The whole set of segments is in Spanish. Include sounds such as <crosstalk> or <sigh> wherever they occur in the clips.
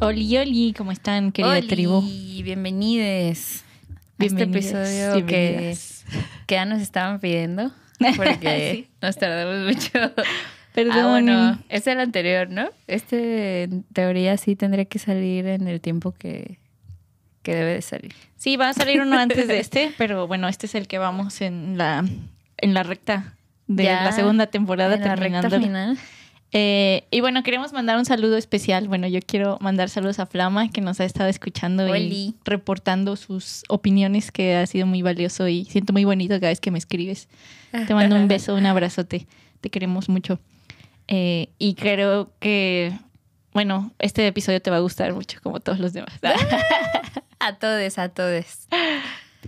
Oli, oli, ¿cómo están, querida Oli, tribu? bienvenides a este episodio que, que ya nos estaban pidiendo <laughs> porque nos tardamos mucho. Perdón. Ah, bueno, es el anterior, ¿no? Este, en teoría, sí tendría que salir en el tiempo que, que debe de salir. Sí, va a salir uno antes de <laughs> este, pero bueno, este es el que vamos en la, en la recta de Ya, la segunda temporada en la recta terminando. final. Eh, y bueno, queremos mandar un saludo especial. Bueno, yo quiero mandar saludos a Flama, que nos ha estado escuchando Oli. y reportando sus opiniones, que ha sido muy valioso y siento muy bonito cada vez que me escribes. Te mando un beso, un abrazote. Te queremos mucho. Eh, y creo que, bueno, este episodio te va a gustar mucho, como todos los demás. <laughs> A todos, a todos.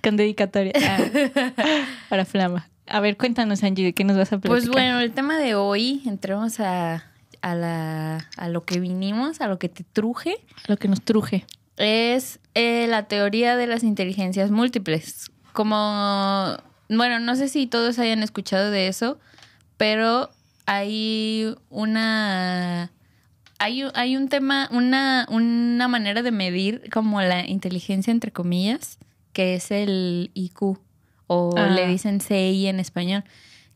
Con dedicatoria Ah, <laughs> para Flama. A ver, cuéntanos, Angie, ¿de qué nos vas a platicar? Pues bueno, el tema de hoy, entremos a, a, la, a lo que vinimos, a lo que te truje, Lo que nos truje. es eh, la teoría de las inteligencias múltiples. Como, bueno, no sé si todos hayan escuchado de eso, pero hay una... Hay, un- hay un tema, una, una manera de medir como la inteligencia, entre comillas, que es el IQ, o Ah. le dicen CI en español,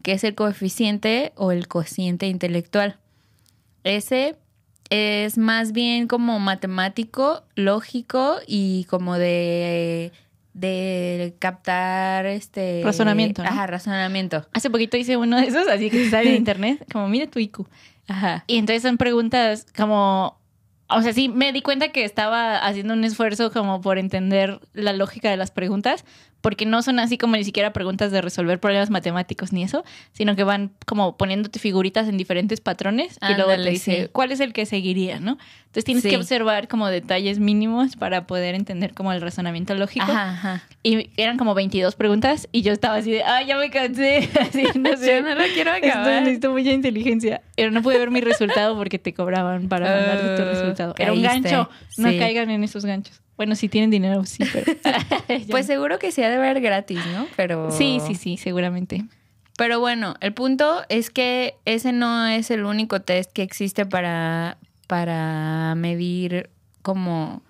que es el coeficiente o el cociente intelectual. Ese es más bien como matemático, lógico y como de, de captar este... Razonamiento, ¿no? Ajá, razonamiento. Hace poquito hice uno de esos, así que sale en <laughs> internet, como mira tu IQ. Ajá. Y entonces son preguntas como, o sea, sí, me di cuenta que estaba haciendo un esfuerzo como por entender la lógica de las preguntas, porque no son así como ni siquiera preguntas de resolver problemas matemáticos ni eso, sino que van como poniéndote figuritas en diferentes patrones y luego te dice sí. cuál es el que seguiría, ¿no? Entonces tienes Sí. que observar como detalles mínimos para poder entender como el razonamiento lógico. Ajá, ajá. Y eran como 22 preguntas y yo estaba así de, ay, ya me cansé. <laughs> Así, no <laughs> sé. Yo no lo quiero Esto acabar. necesito mucha inteligencia. Pero no pude ver mi resultado porque te cobraban para mandarte tu Oh, resultado. Era un gancho. No Sí. caigan en esos ganchos. Bueno, si tienen dinero, sí, pero. <laughs> Pues seguro que sí ha de ver gratis, ¿no? Pero... Sí, sí, sí, seguramente. Pero bueno, el punto es que ese no es el único test que existe para, para medir como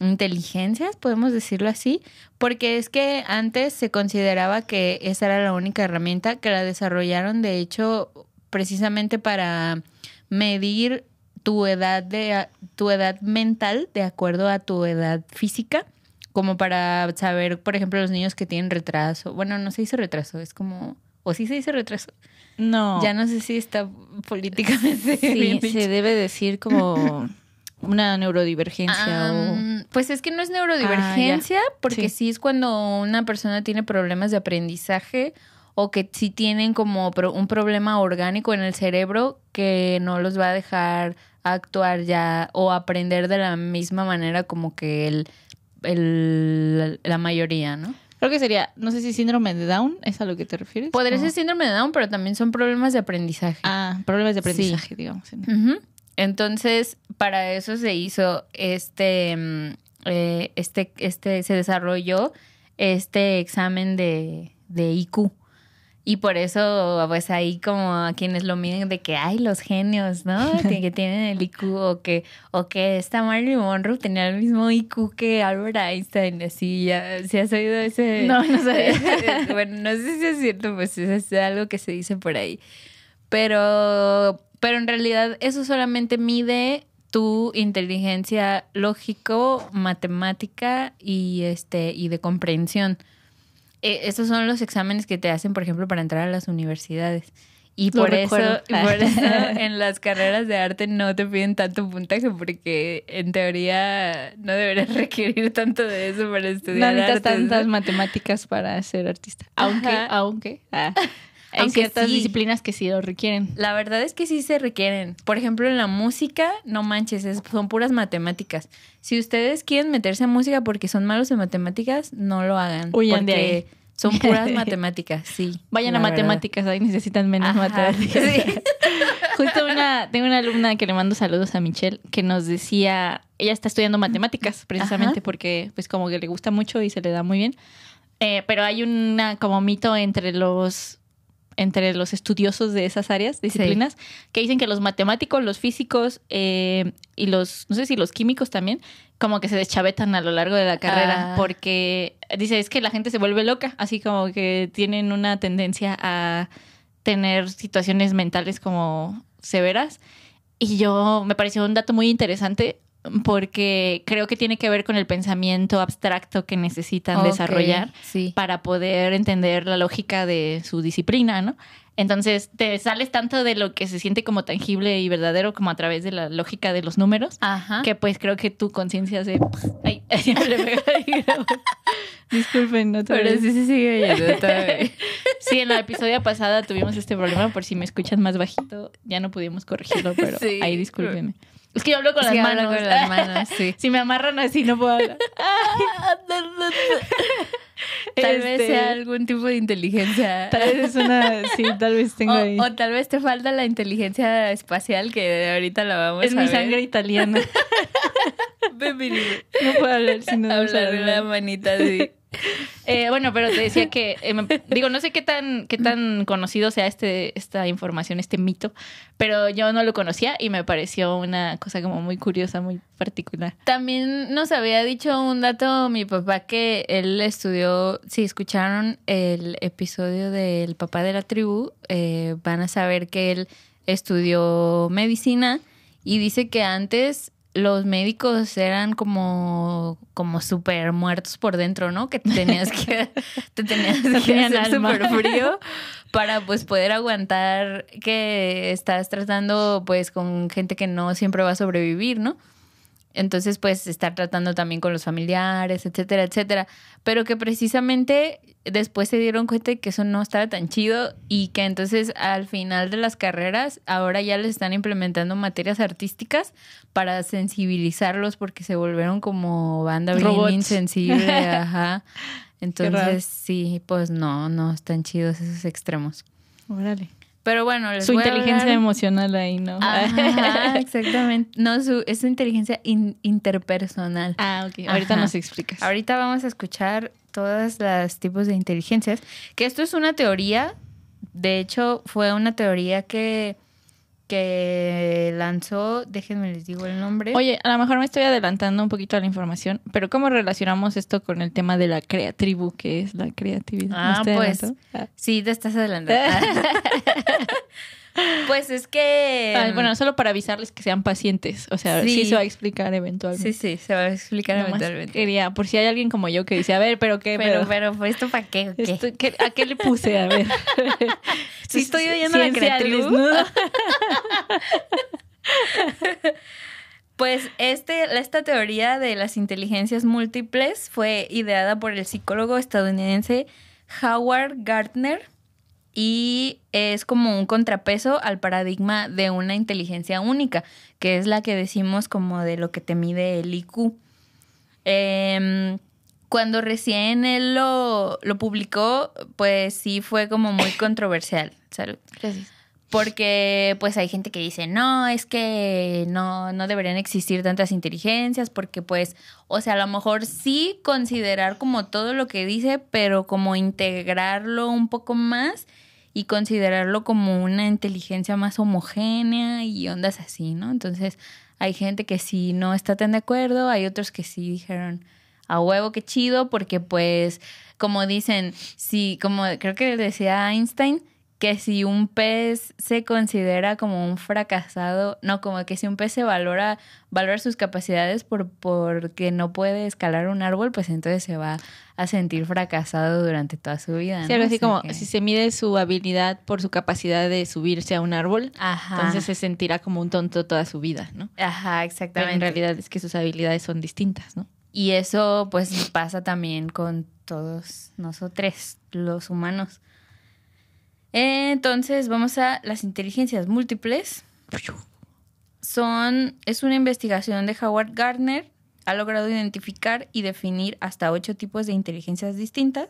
inteligencias, podemos decirlo así, porque es que antes se consideraba que esa era la única herramienta que la desarrollaron, de hecho, precisamente para medir tu edad de tu edad mental de acuerdo a tu edad física, como para saber, por ejemplo, los niños que tienen retraso. Bueno, no se dice retraso, es como o sí se dice retraso. No. Ya no sé si está políticamente Sí, bien dicho. se debe decir como una neurodivergencia o. Pues es que no es neurodivergencia, porque Sí. sí. es cuando una persona tiene problemas de aprendizaje o que sí tienen como un problema orgánico en el cerebro que no los va a dejar actuar ya o aprender de la misma manera como que el, el- la mayoría, ¿no? Creo que sería, no sé si síndrome de Down, ¿es a lo que te refieres? Podría ser síndrome de Down, pero también son problemas de aprendizaje. Ah, problemas de Sí. aprendizaje, digamos. Entonces, para eso se hizo este, mm, eh, este, este, se desarrolló este examen de, de IQ. Y por eso, pues ahí como a quienes lo miden de que hay los genios, ¿no? <laughs> Que que tienen el IQ o que, o que esta Marilyn Monroe tenía el mismo IQ que Albert Einstein, así, ya, si has oído ese... No, no sabía. <laughs> bueno, no sé si es cierto, pues es algo que se dice por ahí. Pero, pero en realidad eso solamente mide tu inteligencia lógico, matemática y este y de comprensión. Eh, estos son los exámenes que te hacen, por ejemplo, para entrar a las universidades. Y Lo por eso, y por <laughs> eso en las carreras de arte no te piden tanto puntaje porque en teoría no deberías <laughs> requerir tanto de eso para No estudiar necesitas ¿no? tantas matemáticas para ser artista. Aunque, Ajá. aunque. ah. Hay Aunque ciertas sí. disciplinas que sí lo requieren. La verdad es que sí se requieren. Por ejemplo, en la música, no manches, es- son puras matemáticas. Si ustedes quieren meterse a música porque son malos en matemáticas, no lo hagan. Huyan de porque ahí. son puras <laughs> matemáticas, sí. Vayan a verdad. matemáticas, ahí necesitan menos Ajá, matemáticas. sí. <laughs> Justo una, tengo una alumna que le mando saludos a Michelle que nos decía, ella está estudiando matemáticas precisamente Ajá. porque pues como que le gusta mucho y se le da muy bien. Eh, pero hay una como mito entre los entre los estudiosos de esas áreas, disciplinas, que dicen que los matemáticos, los físicos eh, y los, no sé si los químicos también, como que se deschavetan a lo largo de la carrera, Ah. porque dice, es que la gente se vuelve loca, así como que tienen una tendencia a tener situaciones mentales como severas. Y yo me pareció un dato muy interesante porque creo que tiene que ver con el pensamiento abstracto que necesitan desarrollar Sí. para poder entender la lógica de su disciplina, ¿no? Entonces te sales tanto de lo que se siente como tangible y verdadero como a través de la lógica de los números, Ajá. que pues creo que tu conciencia se... Ay. <laughs> Disculpen, no Pero sí se sigue oyendo. Sí, en la episodio pasada tuvimos este problema, por si me escuchan más bajito, ya no pudimos corregirlo, pero <laughs> Sí. ahí discúlpenme. Es que yo hablo con Sí, las manos. con las <laughs> manos, sí. Si me amarran así no puedo hablar. <laughs> Tal vez Este, sea algún tipo de inteligencia. Tal vez es una... Sí, tal vez tengo ahí. O, tal vez te falta la inteligencia espacial que ahorita la vamos es a mi ver. sangre italiana. <laughs> Bienvenido. No puedo hablar si no Hablar de la manita así. <laughs> Eh, bueno, pero te decía que, eh, digo, no sé qué tan, qué tan conocido sea este, esta información, este mito, pero yo no lo conocía y me pareció una cosa como muy curiosa, muy particular. También nos había dicho un dato mi papá que él estudió, si escucharon el episodio del papá de la tribu, eh, van a saber que él estudió medicina y dice que antes los médicos eran como, como súper muertos por dentro, ¿no? Que te tenías que, <laughs> te tenías que hacer súper frío para pues poder aguantar que estás tratando pues con gente que no siempre va a sobrevivir, ¿no? Entonces, pues, estar tratando también con los familiares, etcétera, etcétera. Pero que precisamente después se dieron cuenta de que eso no estaba tan chido y que entonces al final de las carreras ahora ya les están implementando materias artísticas para sensibilizarlos porque se volvieron como banda bien insensible, <laughs> ajá. Entonces, sí, pues no, no están chidos esos extremos. Órale. Pero bueno, les Su voy a inteligencia hablar- emocional ahí, ¿no? Ajá, <laughs> exactamente. No, su, es su inteligencia in- interpersonal. ah, ok. Ahorita Ajá. nos explicas. Ahorita vamos a escuchar todos los tipos de inteligencias. Que esto es una teoría. De hecho, fue una teoría que, que lanzó, déjenme les digo el nombre. Oye, a lo mejor me estoy adelantando un poquito a la información, pero ¿cómo relacionamos esto con el tema de la creatribu, que es la creatividad? ¿Me Ah, pues? Ah. Sí, te estás adelantando. <laughs> <laughs> pues es que... Ah, bueno, solo para avisarles que sean pacientes. O sea, sí, Sí. se va a explicar eventualmente. sí, sí, se va a explicar Nomás eventualmente. Quería, por si hay alguien como yo que dice, a ver, pero qué, Pero, pero, pero, ¿esto para qué? o qué? esto- ¿qué- ¿a qué le puse? A ver. <laughs> Sí estoy oyendo la desnudo. <laughs> <laughs> Pues este, esta teoría de las inteligencias múltiples fue ideada por el psicólogo estadounidense Howard Gardner y es como un contrapeso al paradigma de una inteligencia única, que es la que decimos como de lo que te mide el IQ. Em, cuando recién él lo, lo publicó, pues sí fue como muy <coughs> controversial. Salud. Gracias. Porque pues hay gente que dice, no, es que no, no deberían existir tantas inteligencias, porque pues, o sea, a lo mejor sí considerar como todo lo que dice, pero como integrarlo un poco más y considerarlo como una inteligencia más homogénea y ondas así, ¿no? Entonces hay gente que sí no está tan de acuerdo, hay otros que sí dijeron, a huevo, qué chido, porque pues, como dicen, sí, como creo que decía Einstein, que si un pez se considera como un fracasado, no, como que si un pez se valora, valora sus capacidades por porque no puede escalar un árbol, pues entonces se va a sentir fracasado durante toda su vida. Sí, ¿no? algo así sea como que- si se mide su habilidad por su capacidad de subirse a un árbol, Ajá. entonces se sentirá como un tonto toda su vida, ¿no? Ajá, Pero exactamente. en realidad es que sus habilidades son distintas, ¿no? Y eso pues pasa también con todos nosotros, los humanos. Entonces, vamos a las inteligencias múltiples. Son, es una investigación de Howard Gardner. Ha logrado identificar y definir hasta ocho tipos de inteligencias distintas.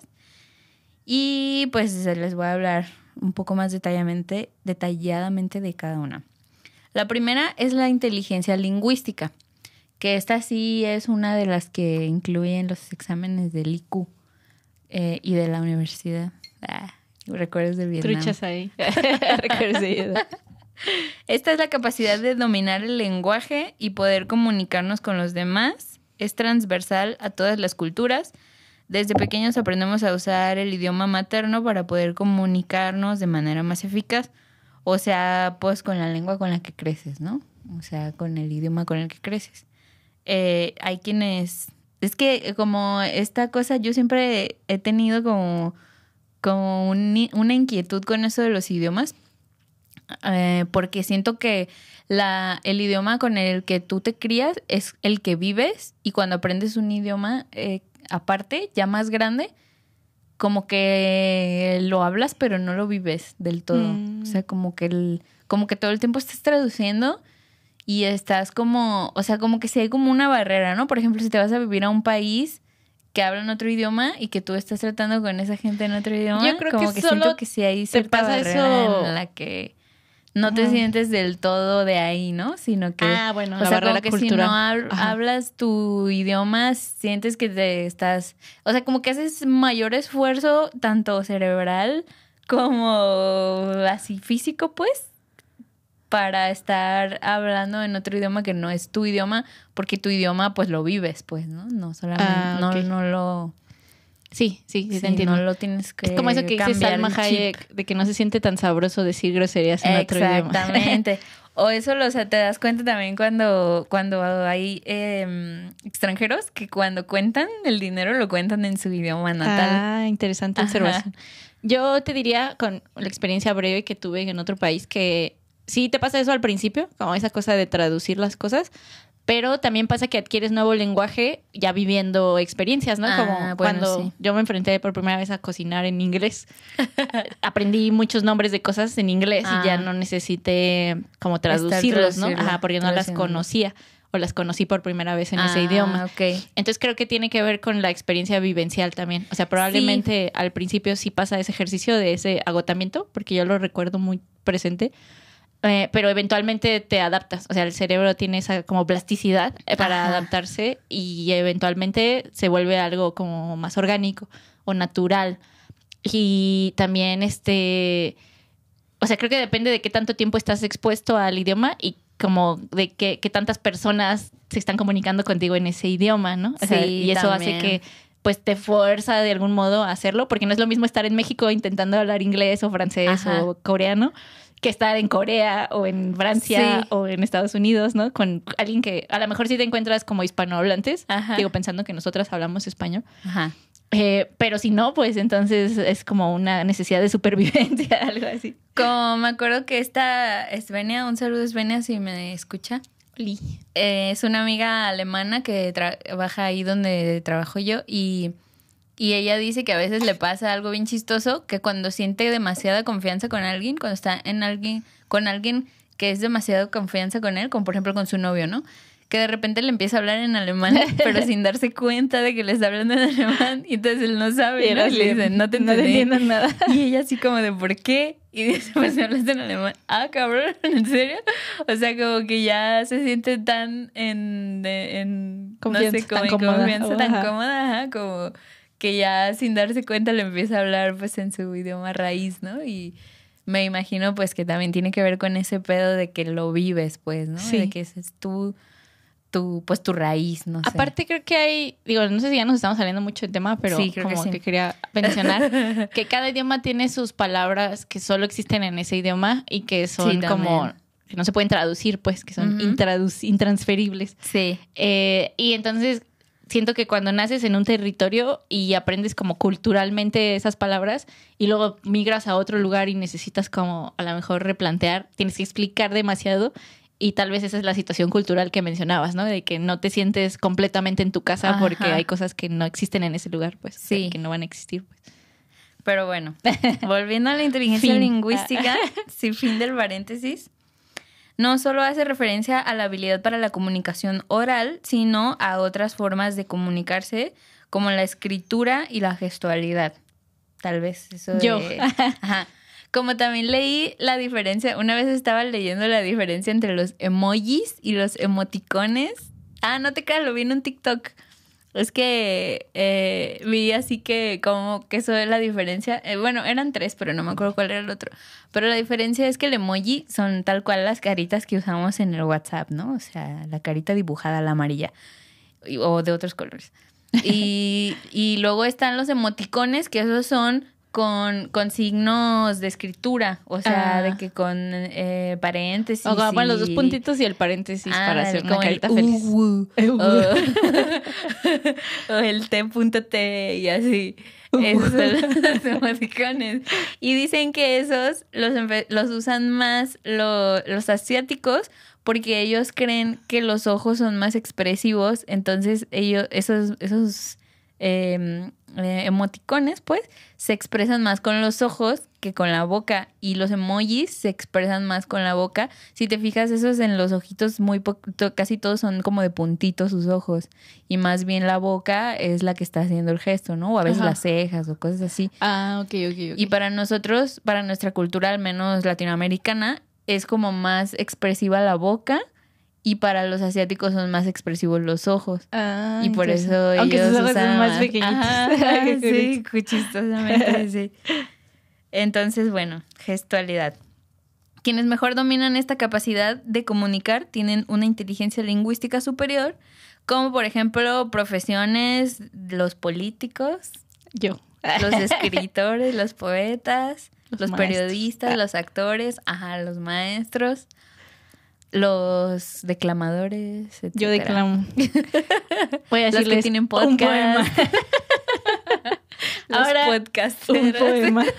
Y pues les voy a hablar un poco más detalladamente, detalladamente de cada una. La primera es la inteligencia lingüística, que esta sí es una de las que incluyen los exámenes del IQ eh, y de la universidad. Ah, recuerdos de Vietnam. Truchas ahí. <laughs> recuerdos de Vietnam. Esta es la capacidad de dominar el lenguaje y poder comunicarnos con los demás. Es transversal a todas las culturas. Desde pequeños aprendemos a usar el idioma materno para poder comunicarnos de manera más eficaz. O sea, pues con la lengua con la que creces, ¿no? O sea, con el idioma con el que creces. Eh, hay quienes... Es que como esta cosa, yo siempre he tenido como, como una inquietud con eso de los idiomas eh, porque siento que la, el idioma con el que tú te crías es el que vives y cuando aprendes un idioma eh, aparte, ya más grande, como que lo hablas pero no lo vives del todo. O sea, mm. como que, el, como que todo el tiempo estás traduciendo y estás como, o sea, como que si hay como una barrera, ¿no? Por ejemplo, si te vas a vivir a un país que hablan otro idioma y que tú estás tratando con esa gente en otro idioma, yo creo como que, que siento que si hay cierta pasa barrera eso... en la que no te sientes del todo de ahí, ¿no? Sino que, ah, bueno, o la sea, como que si no hab- Ajá. hablas tu idioma, sientes que te estás, o sea, como que haces mayor esfuerzo, tanto cerebral como así físico, pues, para estar hablando en otro idioma que no es tu idioma, porque tu idioma, pues, lo vives, pues, ¿no? No solamente, Ah, no, no lo, Sí, sí, sí, sí, te entiendo. no lo tienes que es como eso que dice Salma. Hayek, de que no se siente tan sabroso decir groserías en otro idioma. Exactamente. <laughs> O eso lo, o sea, te das cuenta también cuando, cuando hay eh, extranjeros que cuando cuentan el dinero lo cuentan en su idioma natal. Ah, interesante Ajá. observación. Yo te diría, con la experiencia breve que tuve en otro país, que sí te pasa eso al principio, como esa cosa de traducir las cosas, pero también pasa que adquieres nuevo lenguaje ya viviendo experiencias, ¿no? Ah, como bueno, cuando sí. yo me enfrenté por primera vez a cocinar en inglés, <laughs> aprendí muchos nombres de cosas en inglés y ya Ah. no necesité como traducirlos, ¿no? Ajá, porque no las conocía o las conocí por primera vez en ese Ah, idioma. Ok. Entonces creo que tiene que ver con la experiencia vivencial también. O sea, probablemente al principio sí pasa ese ejercicio de ese agotamiento, porque yo lo recuerdo muy presente. Eh, pero eventualmente te adaptas, o sea, el cerebro tiene esa como plasticidad eh, para Ajá. adaptarse y eventualmente se vuelve algo como más orgánico o natural. Y también este, o sea, creo que depende de qué tanto tiempo estás expuesto al idioma y como de qué, qué tantas personas se están comunicando contigo en ese idioma, ¿no? O sea, Sí, y eso también. hace que pues te fuerza de algún modo a hacerlo, porque no es lo mismo estar en México intentando hablar inglés o francés Ajá. o coreano que estar en Corea o en Francia Sí. o en Estados Unidos, ¿no? Con alguien que a lo mejor sí te encuentras como hispanohablantes, Ajá. digo pensando que nosotras hablamos español, Ajá. eh, pero si no, pues entonces es como una necesidad de supervivencia, <laughs> algo así. Como me acuerdo que esta Svenia, un saludo Svenia si me escucha. Eh, es una amiga alemana que trabaja ahí donde trabajo yo y, y ella dice que a veces le pasa algo bien chistoso, que cuando siente demasiada confianza con alguien, cuando está en alguien, con alguien que es demasiado confianza con él, como por ejemplo con su novio, ¿no? Que de repente le empieza a hablar en alemán, pero <laughs> sin darse cuenta de que le está hablando en alemán, y entonces él no sabe, ¿no? Y le dice, no te no te entiendo nada. <laughs> Y ella así como de ¿por qué? Y dice, pues me hablaste en alemán. Ah, cabrón, <laughs> ¿en serio? O sea, como que ya se siente tan en, de- en Confianza, no sé, como tan en cómoda. tan Ajá. cómoda, ajá, como que ya sin darse cuenta le empieza a hablar pues en su idioma raíz, ¿no? Y me imagino pues que también tiene que ver con ese pedo de que lo vives, pues, ¿no? Sí. De que ese es tu, tu, pues tu raíz, no sé. Aparte creo que hay, digo, no sé si ya nos estamos saliendo mucho del tema, pero Sí, creo que como sí. que quería mencionar <laughs> que cada idioma tiene sus palabras que solo existen en ese idioma y que son Sí, como que no se pueden traducir, pues, que son intraduc- intransferibles. Sí. Eh, y entonces siento que cuando naces en un territorio y aprendes como culturalmente esas palabras y luego migras a otro lugar y necesitas como a lo mejor replantear, tienes que explicar demasiado y tal vez esa es la situación cultural que mencionabas, ¿no? De que no te sientes completamente en tu casa Ajá. porque hay cosas que no existen en ese lugar, pues, o sea, Sí. que no van a existir. Pues. Pero bueno, <laughs> volviendo a la inteligencia Fin. lingüística, sin fin del paréntesis, no solo hace referencia a la habilidad para la comunicación oral, sino a otras formas de comunicarse, como la escritura y la gestualidad. Tal vez eso de- Yo. <laughs> Ajá. Como también leí la diferencia, una vez estaba leyendo la diferencia entre los emojis y los emoticones. Ah, no te creas, lo vi en un TikTok. Es que eh, vi así que como que eso es la diferencia. Eh, bueno, eran tres, pero no me acuerdo cuál era el otro. Pero la diferencia es que el emoji son tal cual las caritas que usamos en el WhatsApp, ¿no? O sea, la carita dibujada, la amarilla. Y- O de otros colores. <laughs> Y, y luego están los emoticones, que esos son con, con signos de escritura. O sea, Ah. de que con eh, paréntesis. O bueno, los dos puntitos y el paréntesis para Ándale, hacer una como el carita feliz. uwu. Uh, <laughs> o, <laughs> o el T.T y así. Esos son <laughs> los emoticones. Y dicen que esos los, los usan más lo- los asiáticos porque ellos creen que los ojos son más expresivos. Entonces, ellos, esos, esos eh, eh, emoticones, pues, se expresan más con los ojos que con la boca. Y los emojis se expresan más con la boca. Si te fijas, esos en los ojitos, muy po- to- casi todos son como de puntitos sus ojos. Y más bien la boca es la que está haciendo el gesto, ¿no? O a veces Ajá. las cejas o cosas así. Ah, ok, ok, ok. Y para nosotros, para nuestra cultura, al menos latinoamericana, es como más expresiva la boca. Y para los asiáticos son más expresivos los ojos. Ah, Y por eso Aunque ellos sus ojos usan son más pequeñitos. Ajá, <laughs> Qué sí, chistosamente, <laughs> sí. Entonces, bueno, gestualidad. Quienes mejor dominan esta capacidad de comunicar tienen una inteligencia lingüística superior, como por ejemplo profesiones, los políticos, Yo. los <laughs> escritores, los poetas, Los los, periodistas, los actores, ajá, los maestros, los declamadores, Yo declamo. <laughs> Voy a Los que decirles tienen un podcast. poema. <laughs> Los Ahora, podcasts. Un poema. <laughs>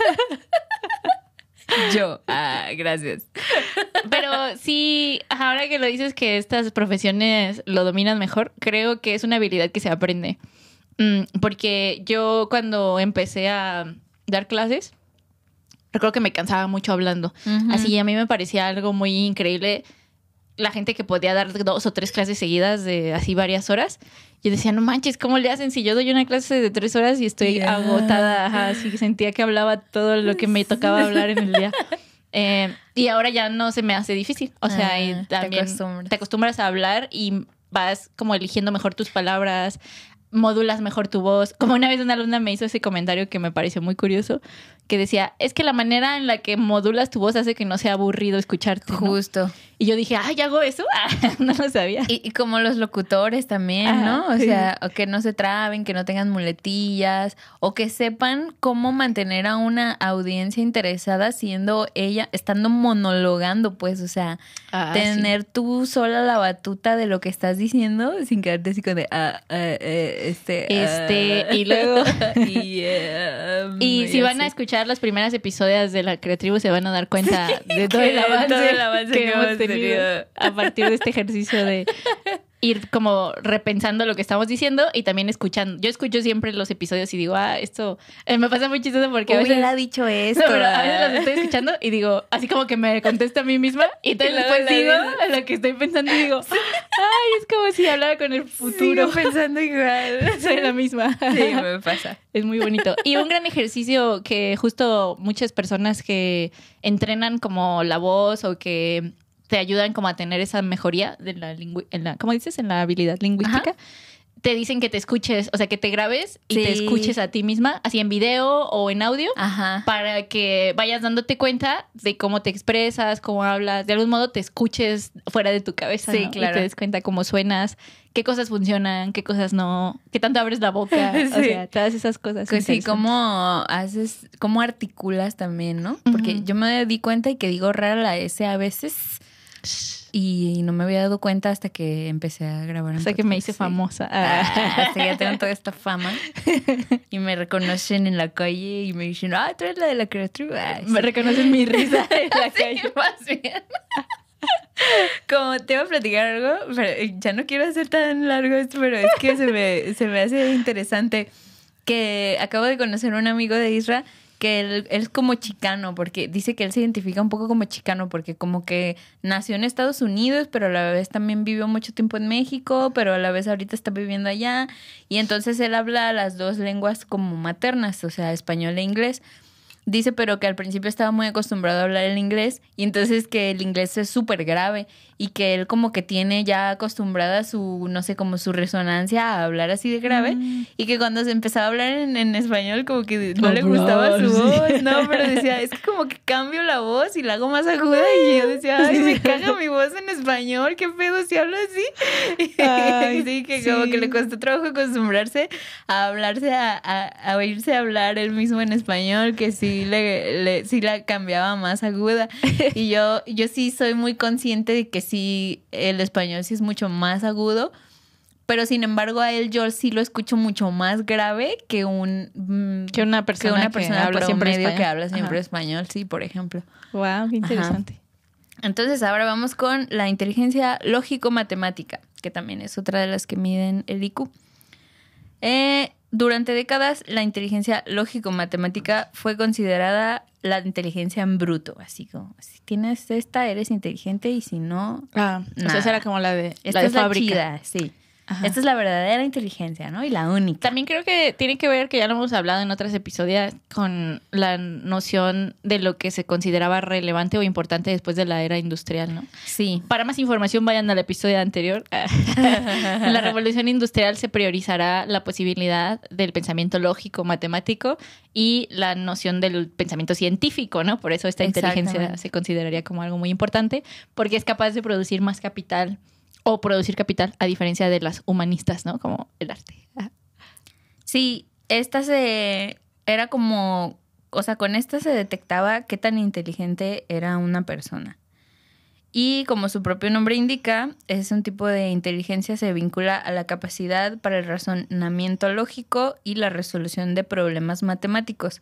Yo. Ah, gracias. Pero sí, ahora que lo dices que estas profesiones lo dominan mejor, creo que es una habilidad que se aprende. Mm, porque yo cuando empecé a dar clases, recuerdo que me cansaba mucho hablando. Así a mí me parecía algo muy increíble la gente que podía dar dos o tres clases seguidas de así varias horas. Yo decía, no manches, ¿cómo le hacen si yo doy una clase de tres horas y estoy agotada? Ajá, así sentía que hablaba todo lo que me tocaba hablar en el día. <laughs> Eh, y ahora ya no se me hace difícil. O sea, Ah, y te también acostumbras. te acostumbras a hablar y vas como eligiendo mejor tus palabras, modulas mejor tu voz. Como una vez una alumna me hizo ese comentario que me pareció muy curioso, que decía, es que la manera en la que modulas tu voz hace que no sea aburrido escucharte. ¿no?". Justo. Y yo dije, ay, ¿hago eso? <laughs> no lo sabía. Y, y como los locutores también, Ajá, ¿no? O sí. sea, que no se traben, que no tengan muletillas, o que sepan cómo mantener a una audiencia interesada siendo ella, estando monologando, pues, o sea, Ah, tener tú sola la batuta de lo que estás diciendo sin quedarte así con de, ah, ah, eh, este, Este, ah, y luego- <laughs> y, <laughs> eh, um, Y si van a escuchar los primeros episodios de la Creatribu se van a dar cuenta de todo el avance, todo el avance que, que hemos a partir de este ejercicio de ir como repensando lo que estamos diciendo y también escuchando. Yo escucho siempre los episodios y digo, ah, esto eh, me pasa muy chistoso porque a veces... Hubiera dicho esto. <laughs> No, pero a veces ah. los estoy escuchando y digo, así como que me contesto a mí misma y entonces después digo lo que estoy pensando y digo, ay, es como si hablara con el futuro. Sigo <laughs> pensando igual. <laughs> Soy la misma. Sí, me pasa. Es muy bonito. Y un gran ejercicio que justo muchas personas que entrenan como la voz o que te ayudan como a tener esa mejoría de la, en la ¿cómo dices? En la habilidad lingüística. Te dicen que te escuches, o sea, que te grabes y te escuches a ti misma, así en video o en audio, Ajá. para que vayas dándote cuenta de cómo te expresas, cómo hablas, de algún modo te escuches fuera de tu cabeza, Sí, ¿no? claro. Y te des cuenta cómo suenas, qué cosas funcionan, qué cosas no, qué tanto abres la boca, <laughs> o Sí. sea, todas esas cosas. Pues sí, cómo haces, cómo articulas también, ¿no? Porque yo me di cuenta y que digo rara la S a veces y no me había dado cuenta hasta que empecé a grabar. O sea que me hice sí. famosa. Ah, hasta que ya tengo toda esta fama <laughs> y me reconocen en la calle y me dicen, ah, tú eres la de la criatura. Me reconocen mi risa en la <laughs> Sí, calle. más bien. Como te voy a platicar algo, pero ya no quiero hacer tan largo esto, pero es que se me, se me hace interesante que acabo de conocer un amigo de Isra que él, él es como chicano, porque dice que él se identifica un poco como chicano, porque como que nació en Estados Unidos, pero a la vez también vivió mucho tiempo en México, pero a la vez ahorita está viviendo allá. Y entonces él habla las dos lenguas como maternas, o sea, español e inglés. Dice, pero que al principio estaba muy acostumbrado a hablar el inglés y entonces que el inglés es súper grave y que él como que tiene ya acostumbrada su, no sé, como su resonancia a hablar así de grave Mm. y que cuando se empezaba a hablar en, en español como que no le gustaba su voz, no, pero <laughs> decía, es que como que cambio la voz y la hago más aguda y yo decía, <laughs> ay, me caga mi voz en español, qué pedo si hablo así. Ay, <laughs> sí, que como que le costó trabajo acostumbrarse a hablarse, a, a, a oírse hablar él mismo en español, que sí le, le- sí la cambiaba más aguda. Y yo, yo sí soy muy consciente de que sí, el español sí es mucho más agudo. Pero sin embargo, a él yo sí lo escucho mucho más grave que un mm, Que una persona que una que persona habla siempre español. que habla siempre Ajá. español, sí, por ejemplo. Wow, qué interesante. Entonces ahora vamos con la inteligencia lógico-matemática, que también es otra de las que miden el IQ. Eh, durante décadas, la inteligencia lógico-matemática fue considerada la inteligencia en bruto, así como, si tienes esta, eres inteligente y si no, Ah, o sea, Nada. esa era como la de, esta la de es la fábrica. chida, sí. Ajá. Esta es la verdadera inteligencia, ¿no? Y la única. También creo que tiene que ver, que ya lo hemos hablado en otros episodios, con la noción de lo que se consideraba relevante o importante después de la era industrial, ¿no? Sí. Para más información, vayan al episodio anterior. en <laughs> la revolución industrial se priorizará la posibilidad del pensamiento lógico, matemático y la noción del pensamiento científico, ¿no? Por eso esta inteligencia se consideraría como algo muy importante, porque es capaz de producir más capital o producir capital a diferencia de las humanistas, ¿no? Como el arte. Sí, esta se era como, o sea, con esta se detectaba qué tan inteligente era una persona. Y como su propio nombre indica, es un tipo de inteligencia se vincula a la capacidad para el razonamiento lógico y la resolución de problemas matemáticos.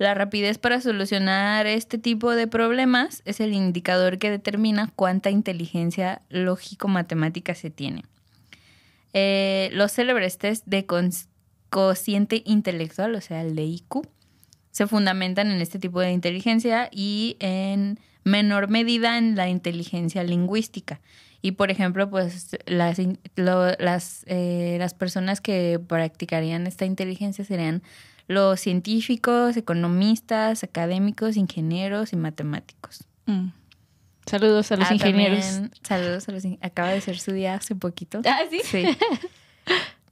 La rapidez para solucionar este tipo de problemas es el indicador que determina cuánta inteligencia lógico-matemática se tiene. Eh, los célebres test de cociente intelectual, o sea, el de IQ, se fundamentan en este tipo de inteligencia y en menor medida en la inteligencia lingüística. Y por ejemplo, pues las, eh, las personas que practicarían esta inteligencia serían los científicos, economistas, académicos, ingenieros y matemáticos. Mm. Saludos a los Ah, ingenieros. también saludos a los Acaba de ser su día hace poquito. Ah, sí. Sí.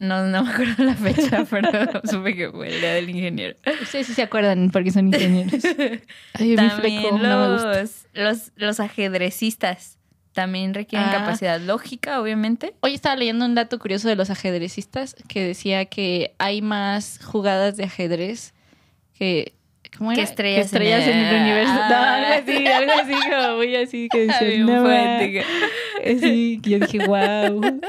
No, no me acuerdo la fecha, <laughs> pero supe que fue el día del ingeniero. Ustedes sí se acuerdan porque son ingenieros. <laughs> Ay, mi También fleco, no me gusta. los, los, los ajedrecistas también requieren Ah. capacidad lógica, obviamente. Hoy estaba leyendo un dato curioso de los ajedrecistas que decía que hay más jugadas de ajedrez que... ¿Cómo era? Estrellas estrellas en en, el- universo. No, Ah. algo así, algo así, como muy así que Bien no, que yo dije, wow.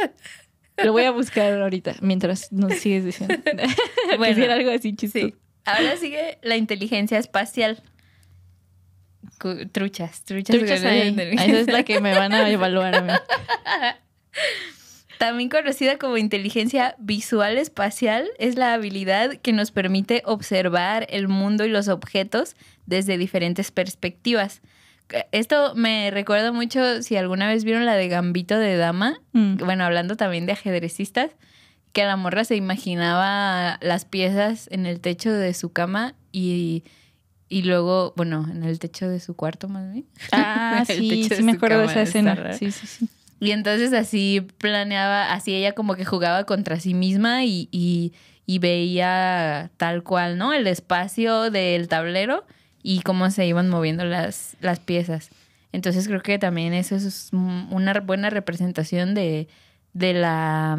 Lo voy a buscar ahorita mientras nos sigues diciendo. <laughs> <laughs> Bueno, bueno, era algo así chistoso. Sí. Ahora sigue la inteligencia espacial. Truchas, truchas. Truchas ahí. Esa es la que me van a evaluar a mí. <laughs> También conocida como inteligencia visual espacial, es la habilidad que nos permite observar el mundo y los objetos desde diferentes perspectivas. Esto me recuerda mucho si alguna vez vieron la de Gambito de Dama, Mm. bueno, hablando también de ajedrecistas, que la morra se imaginaba las piezas en el techo de su cama y, y luego, bueno, en el techo de su cuarto más bien. <laughs> Ah, <laughs> sí, sí me acuerdo de esa escena. Sí, sí, sí. Y entonces así planeaba, así ella como que jugaba contra sí misma y, y, y veía tal cual, ¿no? El espacio del tablero y cómo se iban moviendo las, las piezas. Entonces creo que también eso es mm, una buena representación de, de la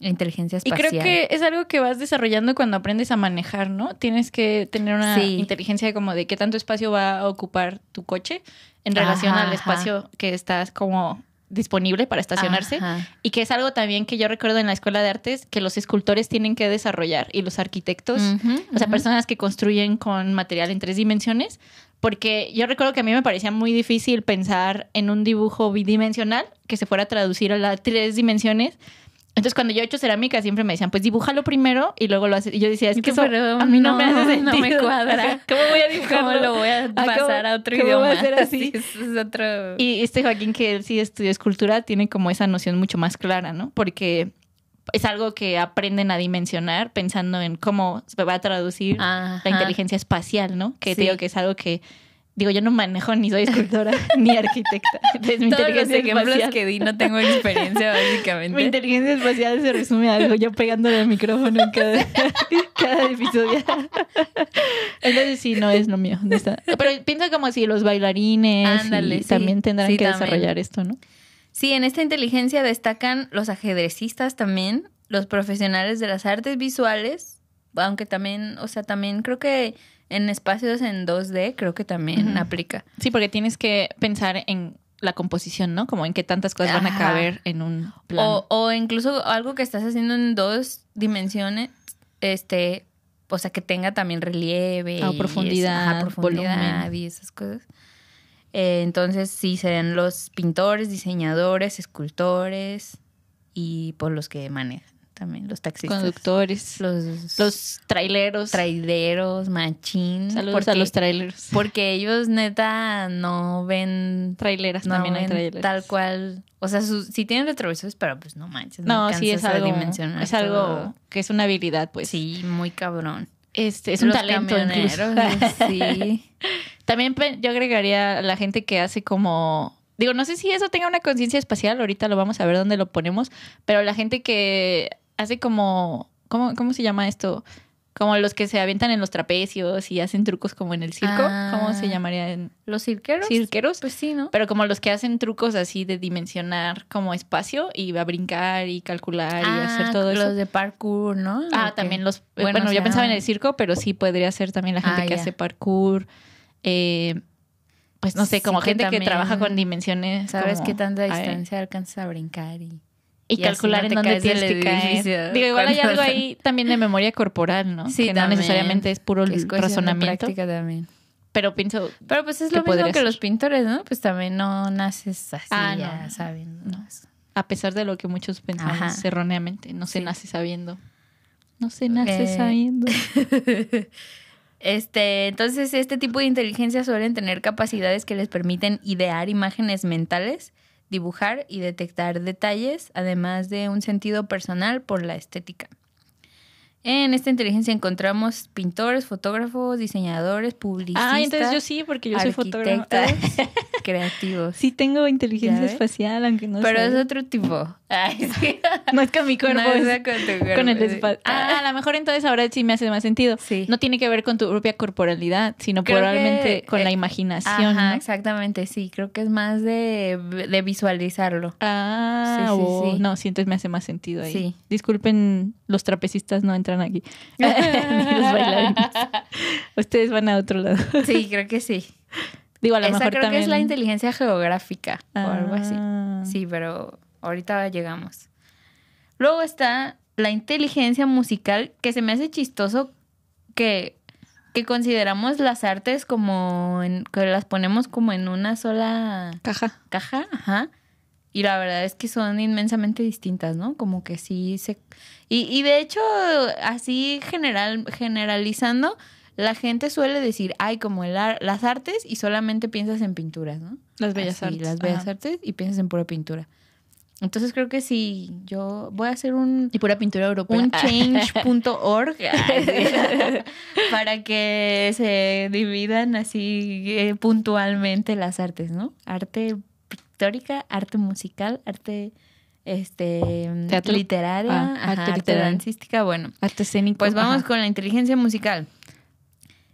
mm, inteligencia Y espacial. creo que es algo que vas desarrollando cuando aprendes a manejar, ¿no? Tienes que tener una Sí. inteligencia como de qué tanto espacio va a ocupar tu coche en relación Ajá, al espacio que estás como disponible para estacionarse. Ajá. Y que es algo también que yo recuerdo en la escuela de artes que los escultores tienen que desarrollar y los arquitectos, o sea, personas que construyen con material en tres dimensiones, porque yo recuerdo que a mí me parecía muy difícil pensar en un dibujo bidimensional que se fuera a traducir a las tres dimensiones Entonces, cuando yo he hecho cerámica, siempre me decían, pues dibújalo primero y luego lo haces. Y yo decía, es que eso a mí no, <laughs> no, me hace no sentido. me cuadra. ¿Cómo voy a dibujarlo? ¿Cómo lo voy a Ah, ¿cómo- pasar a otro cómo idioma? a así? <laughs> Sí, eso es otro... Y este Joaquín, que él sí estudió escultura, tiene como esa noción mucho más clara, ¿no? Porque es algo que aprenden a dimensionar pensando en cómo se va a traducir Ajá. la inteligencia espacial, ¿no? Que te digo que es algo que, digo, yo no manejo ni soy escultora <laughs> ni arquitecta. Entonces, mi Todos los inteligencia ejemplos espacial, que di no tengo experiencia, <laughs> mi básicamente. inteligencia espacial se resume a algo yo pegándole al micrófono en cada, <laughs> cada episodio. Entonces sí, no es lo mío. no está. Pero piensa como si los bailarines Ándale, y sí. también tendrán Sí, que también. desarrollar esto, ¿no? Sí, en esta inteligencia destacan los ajedrecistas también, los profesionales de las artes visuales, aunque también, o sea, también creo que en espacios en 2D creo que también aplica. Sí, porque tienes que pensar en la composición, ¿no? Como en qué tantas cosas van a caber en un plan. O, o incluso algo que estás haciendo en dos dimensiones, este, o sea, que tenga también relieve. Ah, y profundidad, volumen. y esas cosas. Eh, entonces, sí, serían los pintores, diseñadores, escultores y por los que manejan también, los taxistas. Conductores, Los, los traileros. traileros, machín. Saludos porque, a los traileros. Porque ellos neta no ven Traileras no también hay traileras. tal cual. O sea, sus- sí tienen retrovisores, pero pues no manches. No, sí es algo, es algo todo. que es una habilidad, pues. Sí, muy cabrón. Este, es un talento <laughs> sí. <laughs> También pe- yo agregaría a la gente que hace como. Digo, no sé si eso tenga una conciencia espacial, ahorita lo vamos a ver dónde lo ponemos, pero la gente que hace como. ¿Cómo, cómo se llama esto? Como los que se avientan en los trapecios y hacen trucos como en el circo. Ah. ¿Cómo se llamaría? En ¿Los cirqueros? cirqueros. Pues sí, ¿no? Pero como los que hacen trucos así de dimensionar como espacio y va a brincar y calcular y hacer todo los eso. de parkour, ¿no? Ah, también los. Bueno, Bueno, o yo pensaba en el circo, pero sí podría ser también la gente Ah, que hace parkour. eh, pues no sé, como gente que también trabaja con dimensiones. ¿Sabes como- qué tanta distancia alcanzas a brincar? Y... Y, calcular no en dónde tienes que caer. Digo, igual hay algo ahí también de memoria corporal, ¿no? Sí, que no necesariamente es puro es de razonamiento. práctica también. Pero pienso, Pero pues es lo mismo que los pintores, ¿no? Pues también no naces así Ah, ya no. a pesar de lo que muchos pensamos Ajá. erróneamente, no se Sí. nace sabiendo. No se nace Eh, sabiendo. <laughs> Este, entonces este tipo de inteligencia suelen tener capacidades que les permiten idear imágenes mentales, dibujar y detectar detalles, además de un sentido personal por la estética. En esta inteligencia encontramos pintores, fotógrafos, diseñadores, publicistas, Ah, entonces yo sí, porque yo soy arquitectos, <laughs> creativos. Sí tengo inteligencia espacial, aunque no Pero es otro tipo. <laughs> Ay, sí. <laughs> No es con mi cuerpo, No, es con tu cuerpo, con el espacio. Ah, a lo mejor entonces ahora sí me hace más sentido. Sí. No tiene que ver con tu propia corporalidad, sino Creo probablemente que, con eh, la imaginación. Ajá, ¿no? exactamente, sí. Creo que es más de, de visualizarlo. Ah, Sí, sí, oh, sí. no, sí, entonces me hace más sentido ahí. Sí. Disculpen, los trapecistas no entran aquí. <laughs> Los bailarines. <laughs> Ustedes van a otro lado. Sí, creo que sí. Digo, a lo Esa mejor creo también. que es la inteligencia geográfica o algo así. Ah. Sí, pero ahorita llegamos. Luego está la inteligencia musical, que se me hace chistoso que, que consideramos las artes como en, que las ponemos como en una sola Caja. caja, ajá. Y la verdad es que son inmensamente distintas, ¿no? Como que sí se... Y, y de hecho, así general, generalizando, la gente suele decir, ay, como el ar- las artes y solamente piensas en pinturas, ¿no? Las bellas Así, artes. Las bellas Ajá. artes y piensas en pura pintura. Entonces creo que sí, yo voy a hacer un, Y pura pintura europea. un <laughs> change.org <laughs> <laughs> para que se dividan así eh, puntualmente las artes, ¿no? Arte pictórica, arte musical, arte este Teatro. literaria, Ah, ajá, arte arte, literario. dancística, bueno. Arte escénico. Pues vamos ajá. con la inteligencia musical.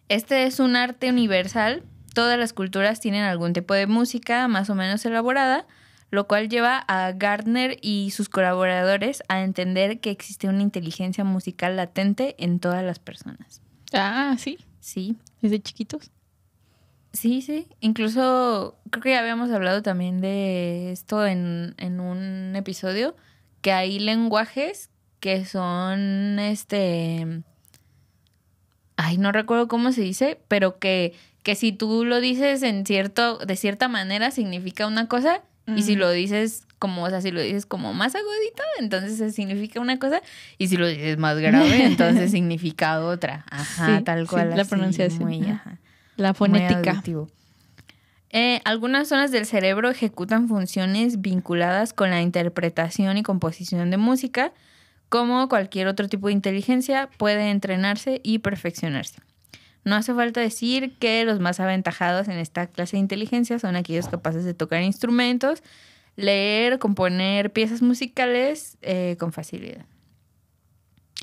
Este es un arte universal. Todas las culturas tienen algún tipo de música más o menos elaborada, lo cual lleva a Gardner y sus colaboradores a entender que existe una inteligencia musical latente en todas las personas. Ah, sí. Sí, Desde chiquitos. Sí, sí. Incluso creo que ya habíamos hablado también de esto en, en un episodio, que hay lenguajes que son este... Ay, no recuerdo cómo se dice, pero que, que si tú lo dices en cierto, de cierta manera significa una cosa Y si lo dices como, o sea, si lo dices como más agudito, entonces significa una cosa. Y si lo dices más grave, <laughs> entonces significa otra. Ajá, Sí, tal sí, cual. la así, pronunciación, Muy, ajá. La fonética. Eh, algunas zonas del cerebro ejecutan funciones vinculadas con la interpretación y composición de música, como cualquier otro tipo de inteligencia, puede entrenarse y perfeccionarse. No hace falta decir que los más aventajados en esta clase de inteligencia son aquellos capaces de tocar instrumentos, leer, componer piezas musicales eh, con facilidad.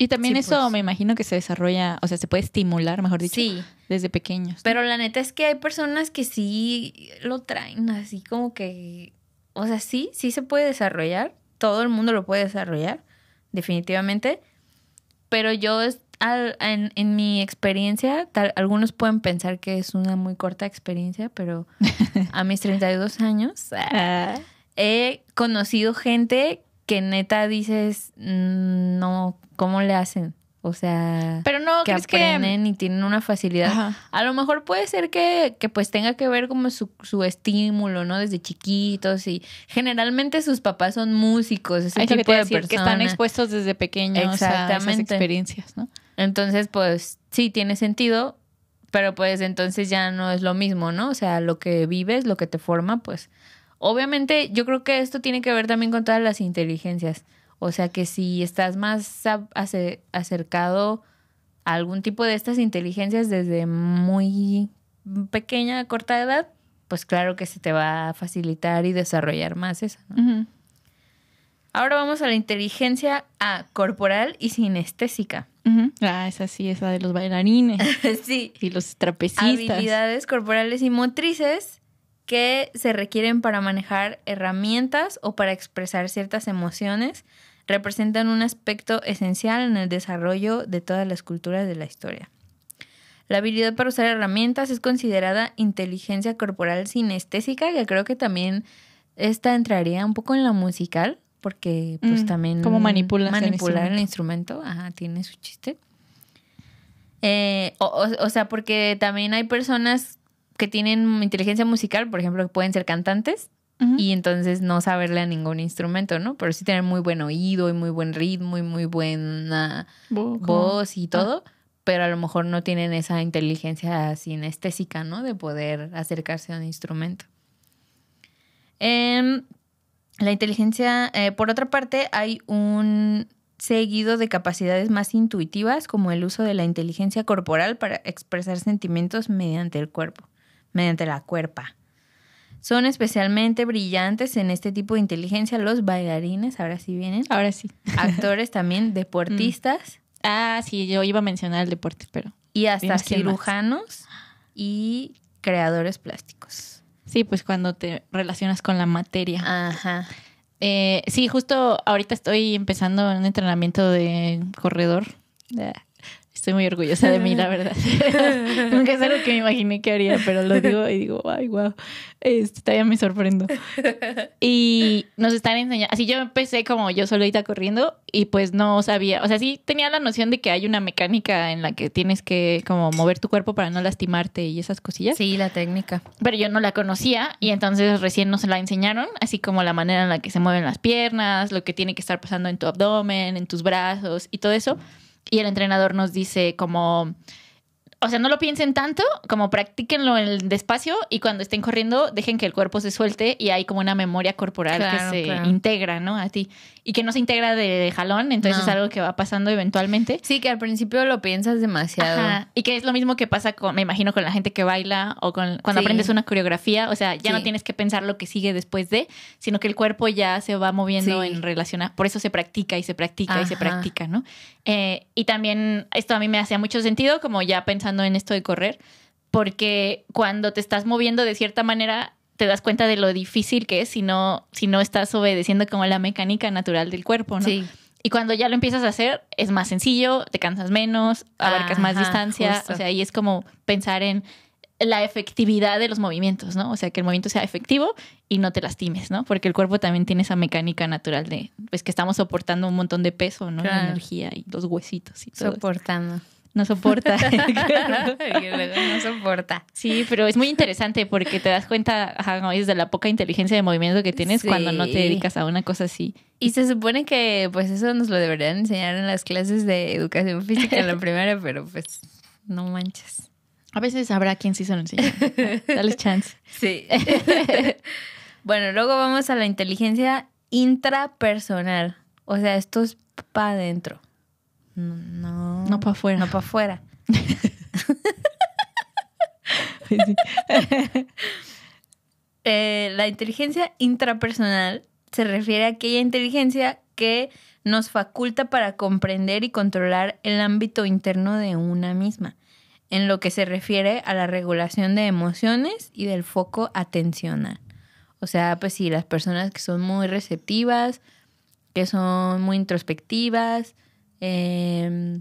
Y también Sí, eso pues. me imagino que se desarrolla, o sea, se puede estimular, mejor dicho, Sí, desde pequeños. pero la neta es que hay personas que sí lo traen así como que, o sea, sí, sí se puede desarrollar, todo el mundo lo puede desarrollar, definitivamente, pero yo al- en, en mi experiencia, tal- algunos pueden pensar que es una muy corta experiencia, pero <laughs> a mis 32 años Ah, he conocido gente que neta dices, "Mm, no, ¿cómo le hacen? O sea, pero no, que ¿crees que...? aprenden y tienen una facilidad. Ajá. A lo mejor puede ser que, que pues tenga que ver como su, su estímulo, ¿no? Desde chiquitos y generalmente sus papás son músicos, ese Hay que tipo te de decir, que están expuestos desde pequeños a esas Exactamente. experiencias, ¿no? Entonces, pues sí, tiene sentido, pero pues entonces ya no es lo mismo, ¿no? O sea, lo que vives, lo que te forma, pues obviamente yo creo que esto tiene que ver también con todas las inteligencias. O sea, que si estás más acercado a algún tipo de estas inteligencias desde muy pequeña, corta edad, pues claro que se te va a facilitar y desarrollar más eso. ¿no? Ahora vamos a la inteligencia ah, corporal y sinestésica. Ah, esa sí, esa de los bailarines <laughs> sí. y los trapecistas. habilidades corporales y motrices que se requieren para manejar herramientas o para expresar ciertas emociones representan un aspecto esencial en el desarrollo de todas las culturas de la historia. La habilidad para usar herramientas es considerada inteligencia corporal sinestésica, que creo que también esta entraría un poco en la musical, porque pues Mm, también cómo manipulas el manipular el instrumento, ajá, tiene su chiste. Eh, o, o- o sea, porque también hay personas que tienen inteligencia musical, por ejemplo, que pueden ser cantantes y entonces no saberle a ningún instrumento, ¿no? Pero sí tener muy buen oído y muy buen ritmo y muy buena Bo- voz y todo, pero a lo mejor no tienen esa inteligencia sinestésica, ¿no? De poder acercarse a un instrumento. Em, la inteligencia, eh, por otra parte, hay un seguido de capacidades más intuitivas, como el uso de la inteligencia corporal para expresar sentimientos mediante el cuerpo, mediante la cuerpa. Son especialmente brillantes en este tipo de inteligencia los bailarines, ahora sí vienen, Ahora sí. actores también, <laughs> deportistas Ah, sí, yo iba a mencionar el deporte, pero y hasta cirujanos y creadores plásticos. sí, pues cuando te relacionas con la materia. Ajá. Eh, sí, justo ahorita estoy empezando un entrenamiento de corredor. Estoy muy orgullosa de mí, la verdad. <laughs> Nunca es algo que me imaginé que haría, pero lo digo y digo, ay, wow. Este, todavía me sorprendo. <laughs> Y nos están enseñando. Así yo empecé como yo solita corriendo y pues no sabía. O sea, sí tenía la noción de que hay una mecánica en la que tienes que como mover tu cuerpo para no lastimarte y esas cosillas. Sí, la técnica. pero yo no la conocía y entonces recién nos la enseñaron, así como la manera en la que se mueven las piernas, lo que tiene que estar pasando en tu abdomen, en tus brazos y todo eso. Y el entrenador nos dice como, o sea, no lo piensen tanto, como practíquenlo en despacio y cuando estén corriendo dejen que el cuerpo se suelte y hay como una memoria corporal Claro, que se claro. integra, ¿no? A ti. Y que no se integra de jalón, entonces No. es algo que va pasando eventualmente. Sí, que al principio lo piensas demasiado. Ajá. Y que es lo mismo que pasa con, me imagino, con la gente que baila o con cuando Sí. aprendes una coreografía. O sea, ya Sí. no tienes que pensar lo que sigue después de, sino que el cuerpo ya se va moviendo Sí. en relación a. Por eso se practica y se practica y se Ajá. practica, ¿no? Eh, y también esto a mí me hacía mucho sentido, como ya pensando en esto de correr, porque cuando te estás moviendo de cierta manera te das cuenta de lo difícil que es si no, si no estás obedeciendo como la mecánica natural del cuerpo, ¿no? Sí. Y cuando ya lo empiezas a hacer, es más sencillo, te cansas menos, abarcas más distancia. justo. O sea, ahí es como pensar en la efectividad de los movimientos, ¿no? O sea, que el movimiento sea efectivo y no te lastimes, ¿no? Porque el cuerpo también tiene esa mecánica natural de, pues, que estamos soportando un montón de peso, ¿no? La energía y los huesitos y todo. eso. No soporta. <laughs> no soporta. Sí, pero es muy interesante porque te das cuenta, ajá, como dices, de la poca inteligencia de movimiento que tienes Sí. cuando no te dedicas a una cosa así. Y se supone que pues eso nos lo deberían enseñar en las clases de educación física en la <laughs> primaria, pero pues no manches. A veces habrá quien sí se lo enseña. Dale chance. <laughs> Sí. bueno, luego vamos a la inteligencia intrapersonal. O sea, esto es para adentro. No. No para afuera. No para afuera. <laughs> Eh, la inteligencia intrapersonal se refiere a aquella inteligencia que nos faculta para comprender y controlar el ámbito interno de una misma, en lo que se refiere a la regulación de emociones y del foco atencional. O sea, pues sí, las personas que son muy receptivas, que son muy introspectivas, eh,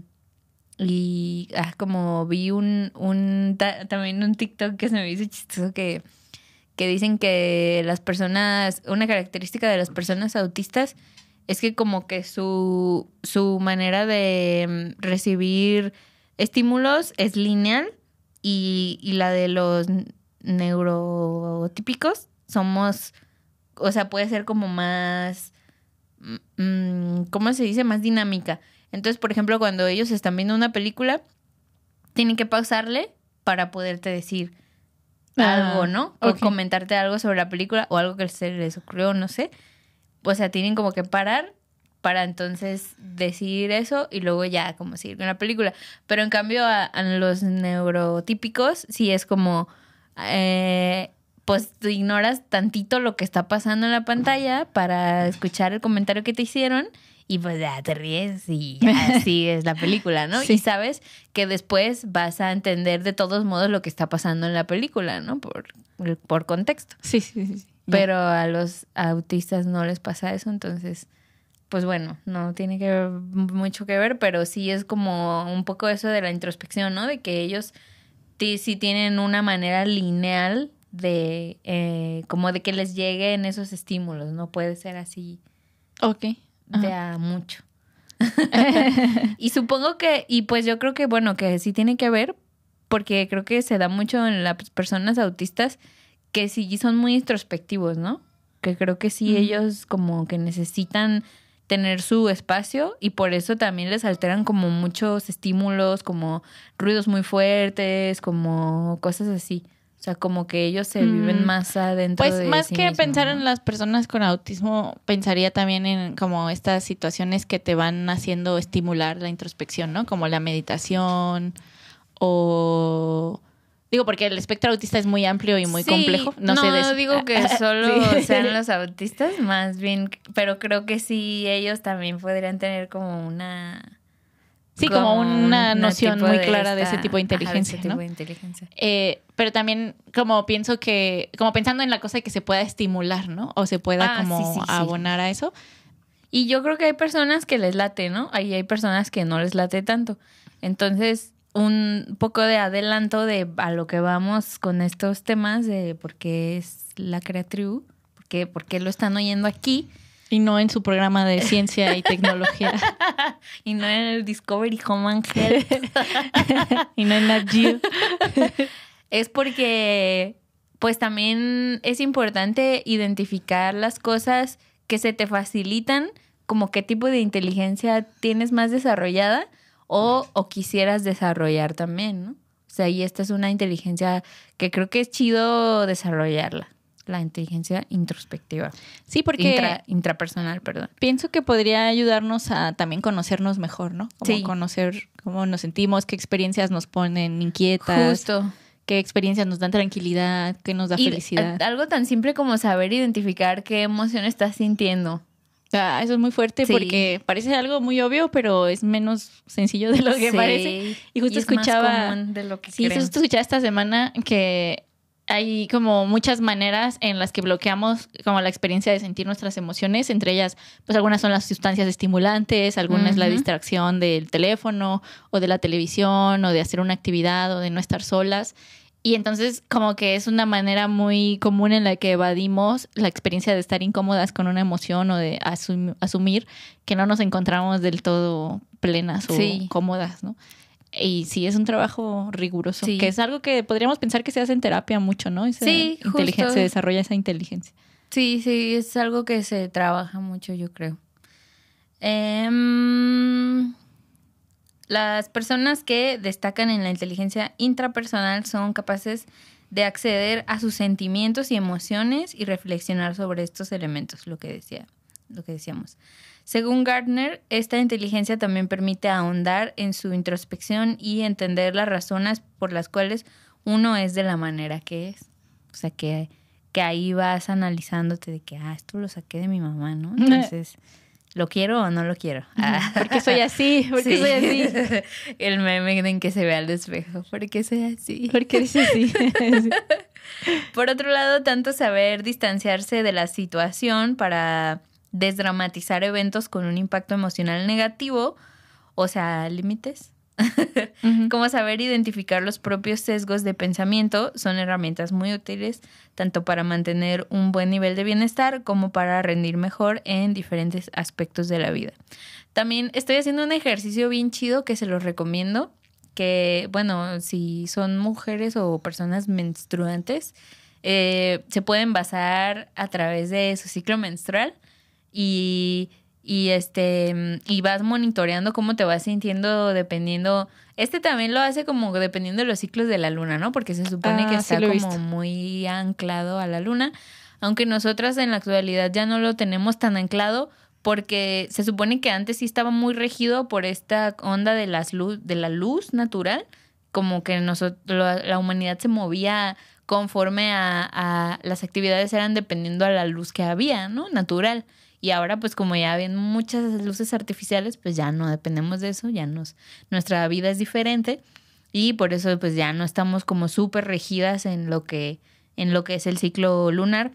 y ah, como vi un, un ta- también un TikTok que se me hizo chistoso que, que dicen que las personas, una característica de las personas autistas es que como que su, su manera de mm, recibir estímulos es lineal y, y la de los neurotípicos somos, o sea, puede ser como más, mm, ¿cómo se dice? Más dinámica. Entonces, por ejemplo, cuando ellos están viendo una película, tienen que pausarle para poderte decir Ah, algo, ¿no? O comentarte algo sobre la película o algo que se les ocurrió, no sé. O sea, tienen como que parar para entonces decir eso y luego ya como seguir con la película. Pero en cambio a, a los neurotípicos sí es como, eh, pues tú ignoras tantito lo que está pasando en la pantalla para escuchar el comentario que te hicieron y pues ya te ríes y <laughs> ya sigues la película, ¿no? Sí. Y sabes que después vas a entender de todos modos lo que está pasando en la película, ¿no? Por, por contexto. Sí, sí, sí. Pero a los autistas no les pasa eso, entonces, pues bueno, no tiene que ver mucho que ver, pero sí es como un poco eso de la introspección, ¿no? De que ellos sí tienen una manera lineal de, eh, como de que les lleguen esos estímulos, no puede ser así Ok. De a mucho. <laughs> y supongo que, y pues yo creo que, bueno, que sí tiene que ver, porque creo que se da mucho en las personas autistas que sí son muy introspectivos, ¿no? Que creo que sí ellos como que necesitan tener su espacio y por eso también les alteran como muchos estímulos, como ruidos muy fuertes, como cosas así. O sea, como que ellos se viven Mm. más adentro Pues de más sí que pensar ¿no? en las personas con autismo, pensaría también en como estas situaciones que te van haciendo estimular la introspección, ¿no? Como la meditación o digo porque el espectro autista es muy amplio y muy Sí, complejo. No, sé de eso. digo que <laughs> solo Sí. sean los autistas, más bien, pero creo que sí ellos también podrían tener como una Sí, como una un noción muy clara de ese tipo de ajá, inteligencia, ese tipo ¿no? de inteligencia. Eh, pero también como pienso que, como pensando en la cosa que se pueda estimular, ¿no? O se pueda Ah, como sí, sí, sí. abonar a eso. Y yo creo que hay personas que les late, ¿no? Ahí hay personas que no les late tanto. Entonces, un poco de adelanto de a lo que vamos con estos temas de por qué es la Creatriu, por qué, por qué lo están oyendo aquí Y no en su programa de ciencia y tecnología. <laughs> y no en el Discovery Home Health. <laughs> y no en la Geo. <laughs> es porque pues también es importante identificar las cosas que se te facilitan, como qué tipo de inteligencia tienes más desarrollada o, o quisieras desarrollar también, ¿no? O sea, y esta es una inteligencia que creo que es chido desarrollarla, la inteligencia introspectiva, Sí, porque Intra- intrapersonal, perdón. pienso que podría ayudarnos a también conocernos mejor, ¿no? Como Sí. conocer cómo nos sentimos, qué experiencias nos ponen inquietas, Justo. qué experiencias nos dan tranquilidad, qué nos da Y felicidad. algo tan simple como saber identificar qué emoción estás sintiendo. Ah, eso es muy fuerte Sí. porque parece algo muy obvio, pero es menos sencillo de lo que Sí. parece. Y justo es más escuchaba- común de lo que Sí, creemos. justo escuchaba esta semana que hay como muchas maneras en las que bloqueamos como la experiencia de sentir nuestras emociones, entre ellas, pues algunas son las sustancias estimulantes, algunas la distracción del teléfono o de la televisión o de hacer una actividad o de no estar solas. Y entonces como que es una manera muy común en la que evadimos la experiencia de estar incómodas con una emoción o de asum- asumir que no nos encontramos del todo plenas o Sí. cómodas, ¿no? Y sí, es un trabajo riguroso, Sí. que es algo que podríamos pensar que se hace en terapia mucho, ¿no? Esa Sí, inteligencia, justo. se desarrolla esa inteligencia. Sí, sí, es algo que se trabaja mucho, yo creo. Em, las personas que destacan en la inteligencia intrapersonal son capaces de acceder a sus sentimientos y emociones y reflexionar sobre estos elementos, lo que decía, lo que decíamos. Según Gardner, esta inteligencia también permite ahondar en su introspección y entender las razones por las cuales uno es de la manera que es. O sea, que, que ahí vas analizándote de que, ah, esto lo saqué de mi mamá, ¿no? <laughs> Entonces, ¿lo quiero o no lo quiero? Ah. ¿Por qué soy así? ¿Por qué Sí. soy así? <laughs> El meme en que se ve al espejo. ¿Por qué soy así? ¿Por qué eres así? <laughs> Por otro lado, tanto saber distanciarse de la situación para desdramatizar eventos con un impacto emocional negativo, o sea, límites, <laughs> como saber identificar los propios sesgos de pensamiento son herramientas muy útiles tanto para mantener un buen nivel de bienestar como para rendir mejor en diferentes aspectos de la vida. También estoy haciendo un ejercicio bien chido que se los recomiendo, que bueno, si son mujeres o personas menstruantes, eh, se pueden basar a través de su ciclo menstrual y, y este y vas monitoreando cómo te vas sintiendo dependiendo este también lo hace como dependiendo de los ciclos de la luna no porque se supone Ah, que sí está como muy anclado a la luna aunque nosotras en la actualidad ya no lo tenemos tan anclado porque se supone que antes sí estaba muy regido por esta onda de las luz de la luz natural como que nosotros la humanidad se movía conforme a, a las actividades eran dependiendo a la luz que había no natural y ahora, pues como ya habían muchas luces artificiales, pues ya no dependemos de eso, ya nos, nuestra vida es diferente y por eso pues ya no estamos como súper regidas en lo que, en lo que es el ciclo lunar,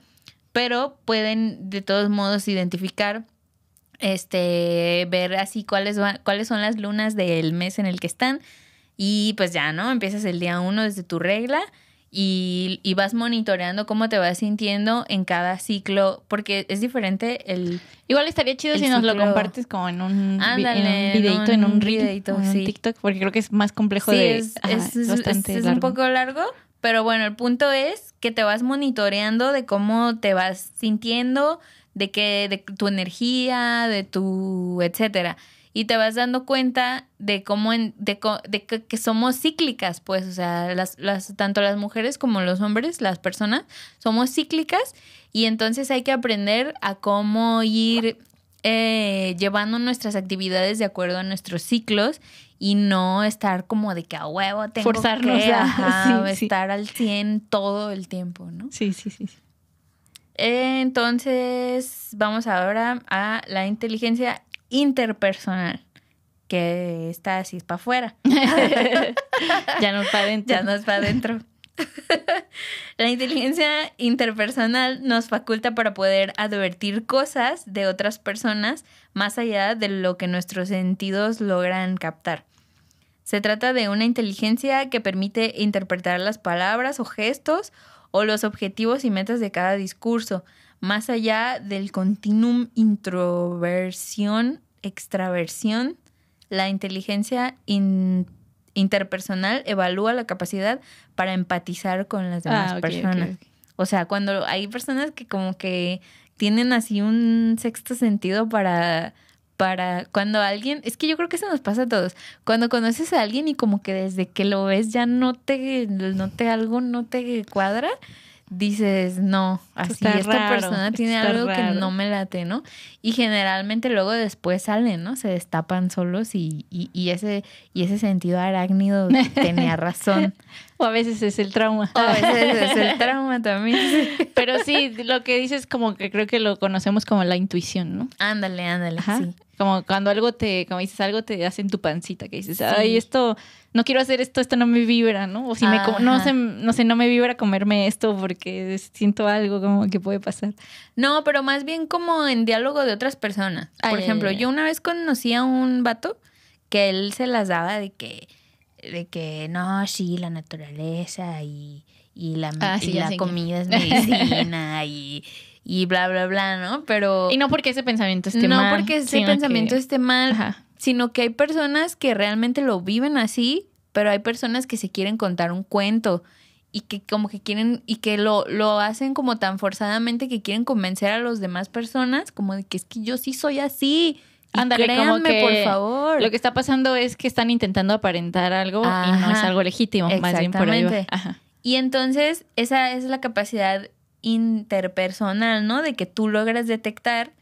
pero pueden de todos modos identificar, este, ver así cuáles, va- cuáles son las lunas del mes en el que están y pues ya, ¿no? Empiezas el día uno desde tu regla y, y vas monitoreando cómo te vas sintiendo en cada ciclo, porque es diferente el... Igual estaría chido si nos lo compartes como en un, Ándale, en un videito, en un, un reel, en un. TikTok, porque creo que es más complejo Sí, de... es, ajá, es- es- bastante es un largo. poco largo, pero bueno, el punto es que te vas monitoreando de cómo te vas sintiendo, de que de tu energía, de tu etcétera. Y te vas dando cuenta de cómo en- de, que, que somos cíclicas, pues, o sea, las, las, tanto las mujeres como los hombres, las personas, somos cíclicas y entonces hay que aprender a cómo ir eh, llevando nuestras actividades de acuerdo a nuestros ciclos y no estar como de que a huevo tengo Forzarnos que a- ajá, <laughs> sí, sí. estar al 100 todo el tiempo, ¿no? Sí, sí, sí. sí. Entonces, vamos ahora a la inteligencia interpersonal, que está así para afuera. <laughs> ya no para <laughs> adentro. Ya adentro. <laughs> La inteligencia interpersonal nos faculta para poder advertir cosas de otras personas más allá de lo que nuestros sentidos logran captar. Se trata de una inteligencia que permite interpretar las palabras o gestos o los objetivos y metas de cada discurso, más allá del continuum introversión, extraversión. La inteligencia in- interpersonal evalúa la capacidad para empatizar con las demás Ah, ok, personas. O sea, cuando hay personas que como que tienen así un sexto sentido para para cuando alguien, es que yo creo que eso nos pasa a todos. Cuando conoces a alguien y como que desde que lo ves ya no te no te algo no te cuadra, dices, "No, así está esta raro, persona tiene algo que raro". no me late", ¿no? Y generalmente luego después salen, ¿no? Se destapan solos y, y, y ese y ese sentido arácnido <laughs> tenía razón. O a veces es el trauma. O a veces es el trauma también. <laughs> Pero sí, lo que dices como que creo que lo conocemos como la intuición, ¿no? Ándale, ándale, Ajá. sí. Como cuando algo te, como dices, algo te hace en tu pancita, que dices, Sí. ay, esto, no quiero hacer esto, esto no me vibra, ¿no? O si me, como- no sé, no sé, no me vibra comerme esto porque siento algo como que puede pasar. No, pero más bien como en diálogo de otras personas. Por ejemplo, yo una vez conocí a un vato que él se las daba de que, de que no, sí, la naturaleza y, y la, Ah, sí, y la comida es <laughs> medicina y, y bla, bla, bla, ¿no? Pero Y no porque ese pensamiento esté no mal. porque ese pensamiento que- esté mal, Ajá. sino que hay personas que realmente lo viven así, pero hay personas que se quieren contar un cuento y que como que quieren y que lo, lo hacen como tan forzadamente que quieren convencer a las demás personas como de que es que yo sí soy así. Ándale, como créanme, que por favor. Lo que está pasando es que están intentando aparentar algo y no es algo legítimo, más bien por ahí va. Exactamente. Ajá. Y entonces esa es la capacidad interpersonal, ¿no? De que tú logras detectar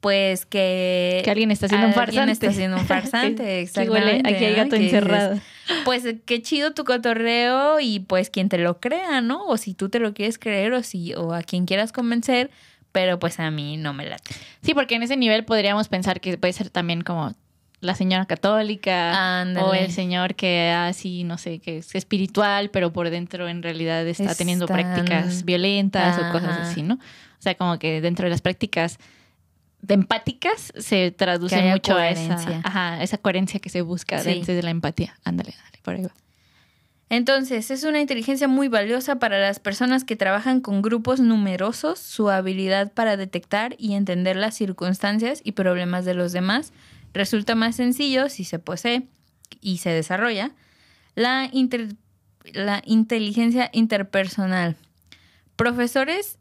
pues que Que alguien está siendo un alguien farsante. está siendo un farsante, <laughs> Que- que huele- exactamente. aquí hay ¿no? gato dices, encerrado. pues qué chido tu cotorreo y pues quien te lo crea, ¿no? O si tú te lo quieres creer o si o a quien quieras convencer, pero pues a mí no me late. Sí, porque en ese nivel podríamos pensar que puede ser también como la señora católica o el señor que así, no sé, que es espiritual, pero por dentro en realidad está teniendo prácticas violentas o cosas así, ¿no? O sea, como que dentro de las prácticas de empáticas se traduce mucho a esa, ajá, esa coherencia que se busca Sí. dentro de la empatía. Ándale, ándale, por ahí va. Entonces, es una inteligencia muy valiosa para las personas que trabajan con grupos numerosos. Su habilidad para detectar y entender las circunstancias y problemas de los demás resulta más sencillo si se posee y se desarrolla. La, inter- la inteligencia interpersonal. Profesores,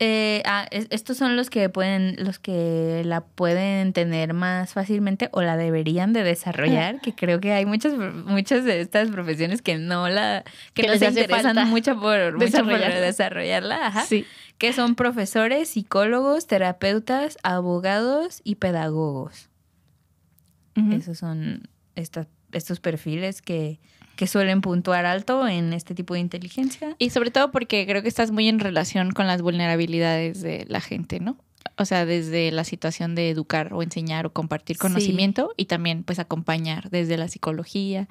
eh, ah, es- estos son los que pueden, los que la pueden tener más fácilmente o la deberían de desarrollar, que creo que hay muchas, muchas de estas profesiones que no la, que, Que no les se interesan mucho por, mucho por desarrollarla. desarrollarla, ajá, Sí. que son profesores, psicólogos, terapeutas, abogados y pedagogos. Esos son estas, estos perfiles que, que suelen puntuar alto en este tipo de inteligencia. Y sobre todo porque creo que estás muy en relación con las vulnerabilidades de la gente, ¿no? O sea, desde la situación de educar o enseñar o compartir Sí. conocimiento y también pues acompañar desde la psicología,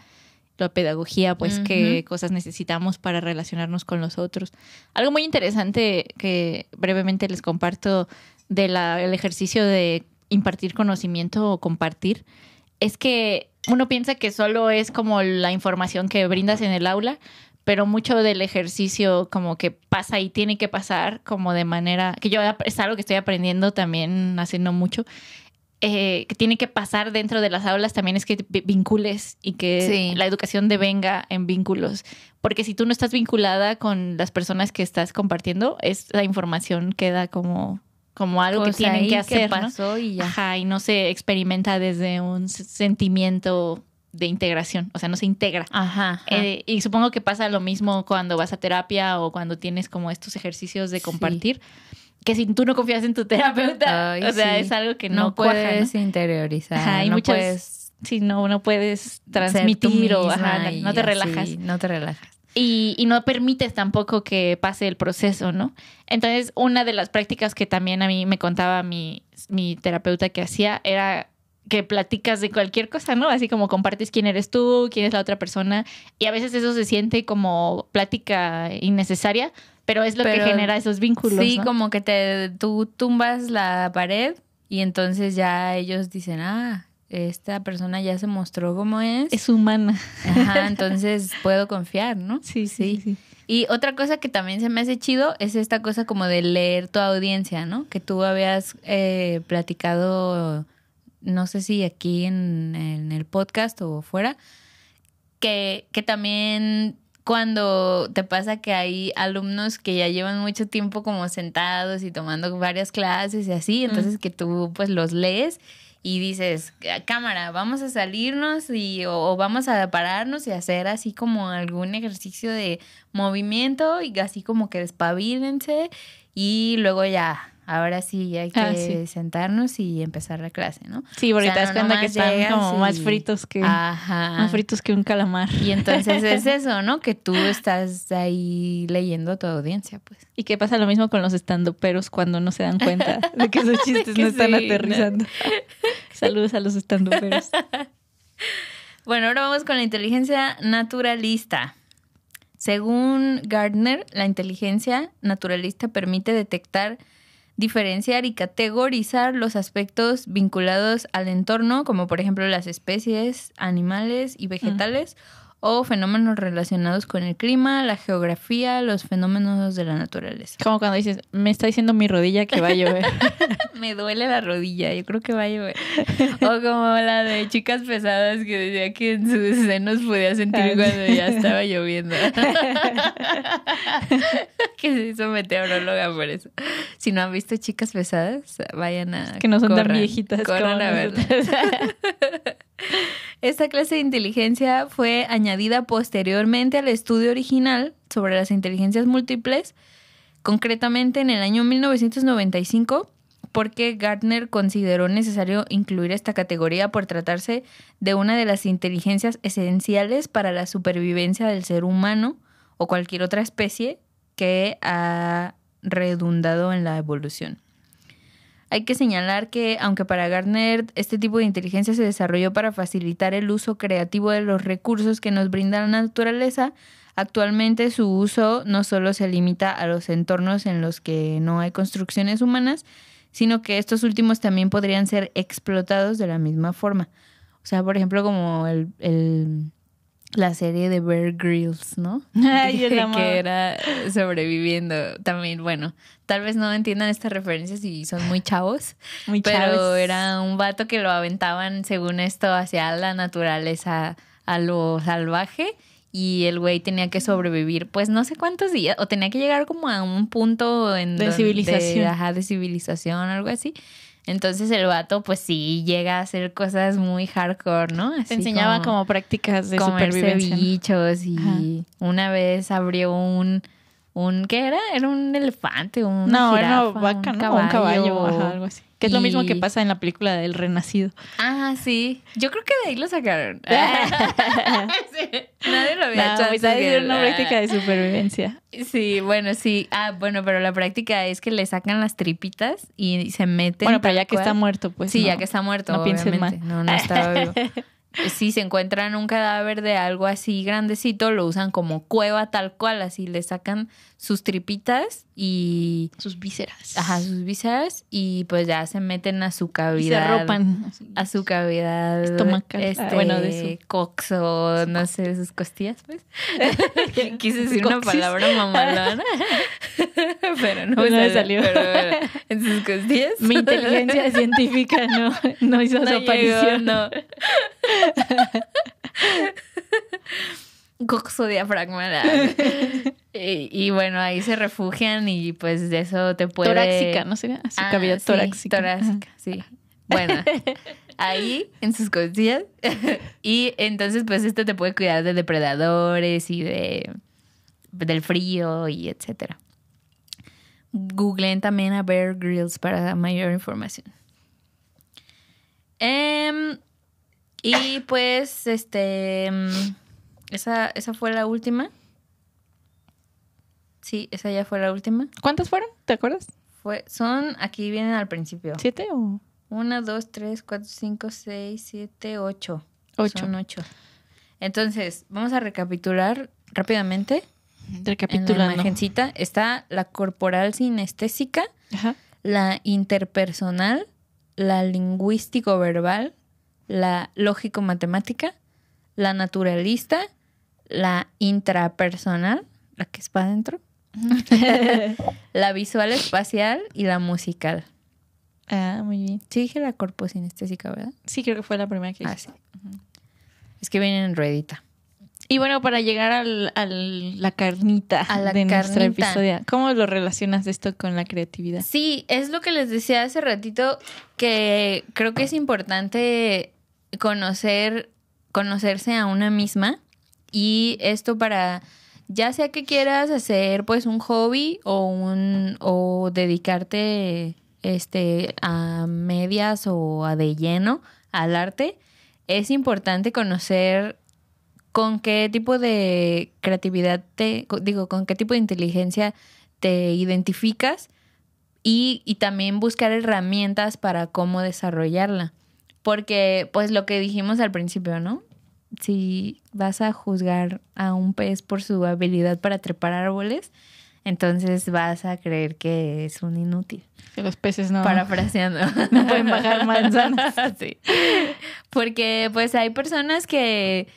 la pedagogía, pues qué cosas necesitamos para relacionarnos con los otros. Algo muy interesante que brevemente les comparto del ejercicio de impartir conocimiento o compartir es que uno piensa que solo es como la información que brindas en el aula, pero mucho del ejercicio como que pasa y tiene que pasar como de manera que yo es algo que estoy aprendiendo también haciendo mucho eh, que tiene que pasar dentro de las aulas también es que vi- vincules y que Sí. la educación devenga en vínculos porque si tú no estás vinculada con las personas que estás compartiendo es la información queda como como algo Pues que tienen que hacer ¿no? pasó y ya. Ajá, y no se experimenta desde un sentimiento de integración, o sea, no se integra. Ajá. ajá. Eh, y supongo que pasa lo mismo cuando vas a terapia o cuando tienes como estos ejercicios de Sí. compartir, que si tú no confías en tu terapeuta, Ay, o sea, sí. es algo que no, no, cuaja, ¿no? puedes interiorizar. Ajá, y no muchas- puedes Si no, no puedes transmitir o ajá, y no te relajas. No te relajas. Y, y no permites tampoco que pase el proceso, ¿no? Entonces, una de las prácticas que también a mí me contaba mi, mi terapeuta que hacía era que platicas de cualquier cosa, ¿no? Así como compartes quién eres tú, quién es la otra persona. Y a veces eso se siente como plática innecesaria, pero es lo Pero que genera esos vínculos. Sí, ¿no? como que te tú tumbas la pared y entonces ya ellos dicen, ah, esta persona ya se mostró como es. es humana. Ajá, <laughs> entonces puedo confiar, ¿no? Sí, sí, sí. Y otra cosa que también se me hace chido es esta cosa como de leer tu audiencia, ¿no? Que tú habías eh, platicado, no sé si aquí en, en el podcast o fuera, que, que también cuando te pasa que hay alumnos que ya llevan mucho tiempo como sentados y tomando varias clases y así, entonces que tú pues los lees y dices, cámara, vamos a salirnos y, o, o vamos a pararnos y hacer así como algún ejercicio de movimiento y así como que despabilense y luego ya, ahora sí hay que Ah, sí. sentarnos y empezar la clase, ¿no? Sí, porque O sea, te das no cuenta que están como más fritos que Ajá. más fritos que un calamar. Y entonces es <laughs> eso, ¿no? Que tú estás ahí leyendo a tu audiencia, pues. Y que pasa lo mismo con los estandoperos cuando no se dan cuenta <laughs> de que sus chistes que no están sí, aterrizando. <laughs> Saludos a los estandoperos. Bueno, ahora vamos con la inteligencia naturalista. Según Gardner, la inteligencia naturalista permite detectar, diferenciar y categorizar los aspectos vinculados al entorno, como por ejemplo las especies animales y vegetales, o fenómenos relacionados con el clima, la geografía, los fenómenos de la naturaleza. Como cuando dices, me está diciendo mi rodilla que va a llover. <laughs> Me duele la rodilla, yo creo que va a llover. O como la de chicas pesadas que decía que en sus senos podía sentir cuando ya estaba lloviendo. <laughs> que se hizo meteoróloga por eso. Si no han visto chicas pesadas, vayan a. que no son tan viejitas. corran como a verla. <laughs> Esta clase de inteligencia fue añadida posteriormente al estudio original sobre las inteligencias múltiples, concretamente en el año 1995, porque Gardner consideró necesario incluir esta categoría por tratarse de una de las inteligencias esenciales para la supervivencia del ser humano o cualquier otra especie que ha redundado en la evolución. Hay que señalar que, aunque para Gardner este tipo de inteligencia se desarrolló para facilitar el uso creativo de los recursos que nos brinda la naturaleza, actualmente su uso no solo se limita a los entornos en los que no hay construcciones humanas, sino que estos últimos también podrían ser explotados de la misma forma. O sea, por ejemplo, como el, el- la serie de Bear Grylls, ¿no? <laughs> Yo que, la que era sobreviviendo. También, bueno, tal vez no entiendan estas referencias si son muy chavos, <laughs> Muy pero era un vato que lo aventaban, según esto, hacia la naturaleza, a lo salvaje. Y el güey tenía que sobrevivir, pues no sé cuántos días, o tenía que llegar como a un punto en De donde- civilización. ajá, de civilización, algo así. Entonces el vato, pues sí, llega a hacer cosas muy hardcore, ¿no? Te Así enseñaba como, prácticas de comerse supervivencia. bichos y Ajá. una vez abrió un, un ¿qué era? Era un elefante, una No, era jirafa, una vaca, ¿no? O un caballo, ajá, algo así. Que es lo mismo que pasa en la película del Renacido. Ah, sí. Yo creo que de ahí lo sacaron. <laughs> Sí. <laughs> Nadie lo había No, hecho pues él. una práctica de supervivencia. <laughs> Sí, bueno, sí. Ah, bueno, pero la práctica es que le sacan las tripitas y se meten. Bueno, pero ya que está muerto, pues. sí, no. ya que está muerto, no obviamente. mal. No, no estaba vivo. Si se encuentran un cadáver de algo así grandecito, lo usan como cueva tal cual, así le sacan sus tripitas y Sus vísceras. ajá, sus vísceras y pues ya se meten a su Y se cavidad. arropan. así. A su cavidad Estomacal. Ah, este, bueno, de coxo, no sé, sus costillas, pues. <laughs> <laughs> Quise decir una palabra mamalona, <laughs> pero no, No me salió. Pero en sus costillas. Mi inteligencia científica no, no hizo no su llegó, aparición. no. Coxo diafragma. y, <laughs> y bueno, ahí se refugian y pues de eso te puede... Torácica, ¿no sería? Su Ah, sí, torácica. torácica, sí. Bueno, ahí en sus costillas. <laughs> y entonces, pues, esto te puede cuidar de depredadores y de del frío y etcétera. Googleen también a Bear Grylls para mayor información. Em, y pues, este, em, esa, esa fue la última. Sí, esa ya fue la última. ¿Cuántas fueron? ¿Te acuerdas? Fue, son, aquí vienen al principio. ¿Siete o Una, dos, tres, cuatro, cinco, seis, siete, ocho. ocho? Son ocho. Entonces, vamos a recapitular rápidamente. En la Recapitulando. imagencita está la corporal sinestésica, Ajá. la interpersonal, la lingüístico-verbal, la lógico-matemática, la naturalista, la intrapersonal, la que es para adentro, <laughs> la visual espacial y la musical. Ah, muy bien. Sí dije la corpo sinestésica, ¿verdad? Sí, creo que fue la primera que Ah, hice. sí. Es que vienen en ruedita. Y bueno, para llegar al, al- la carnita A la de nuestro carnita. episodio, ¿cómo lo relacionas esto con la creatividad? Sí, es lo que les decía hace ratito, que creo que es importante conocer, conocerse a una misma y esto para, ya sea que quieras hacer pues un hobby o un, o dedicarte este a medias o a de lleno al arte, es importante conocer con qué tipo de creatividad te, digo, con qué tipo de inteligencia te identificas y, y también buscar herramientas para cómo desarrollarla. Porque, pues lo que dijimos al principio, ¿no? Si vas a juzgar a un pez por su habilidad para trepar árboles, entonces vas a creer que es un inútil. Que los peces no. Parafraseando. <laughs> No pueden bajar manzanas. <laughs> sí. Porque pues hay personas que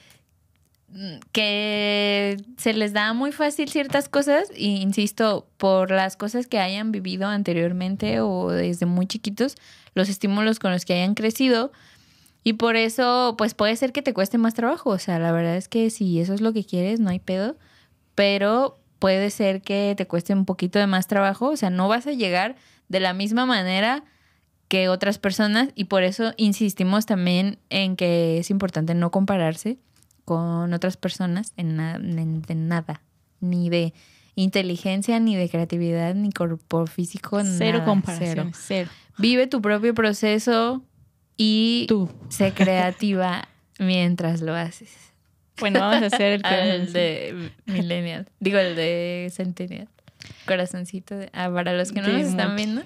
que se les da muy fácil ciertas cosas, e insisto, por las cosas que hayan vivido anteriormente o desde muy chiquitos, los estímulos con los que hayan crecido. Y por eso, pues puede ser que te cueste más trabajo. O sea, la verdad es que si eso es lo que quieres, no hay pedo. Pero puede ser que te cueste un poquito de más trabajo. O sea, no vas a llegar de la misma manera que otras personas. Y por eso insistimos también en que es importante no compararse con otras personas en, na- en- de nada. Ni de inteligencia, ni de creatividad, ni cuerpo físico. Cero nada, comparaciones. cero. Cero. Vive tu propio proceso y Tú. sé <laughs> creativa mientras lo haces. Bueno, vamos a hacer el <laughs> Ah, el de Millennial. Digo, el de Centennial. Corazoncito. De, ah, para los que no nos están viendo,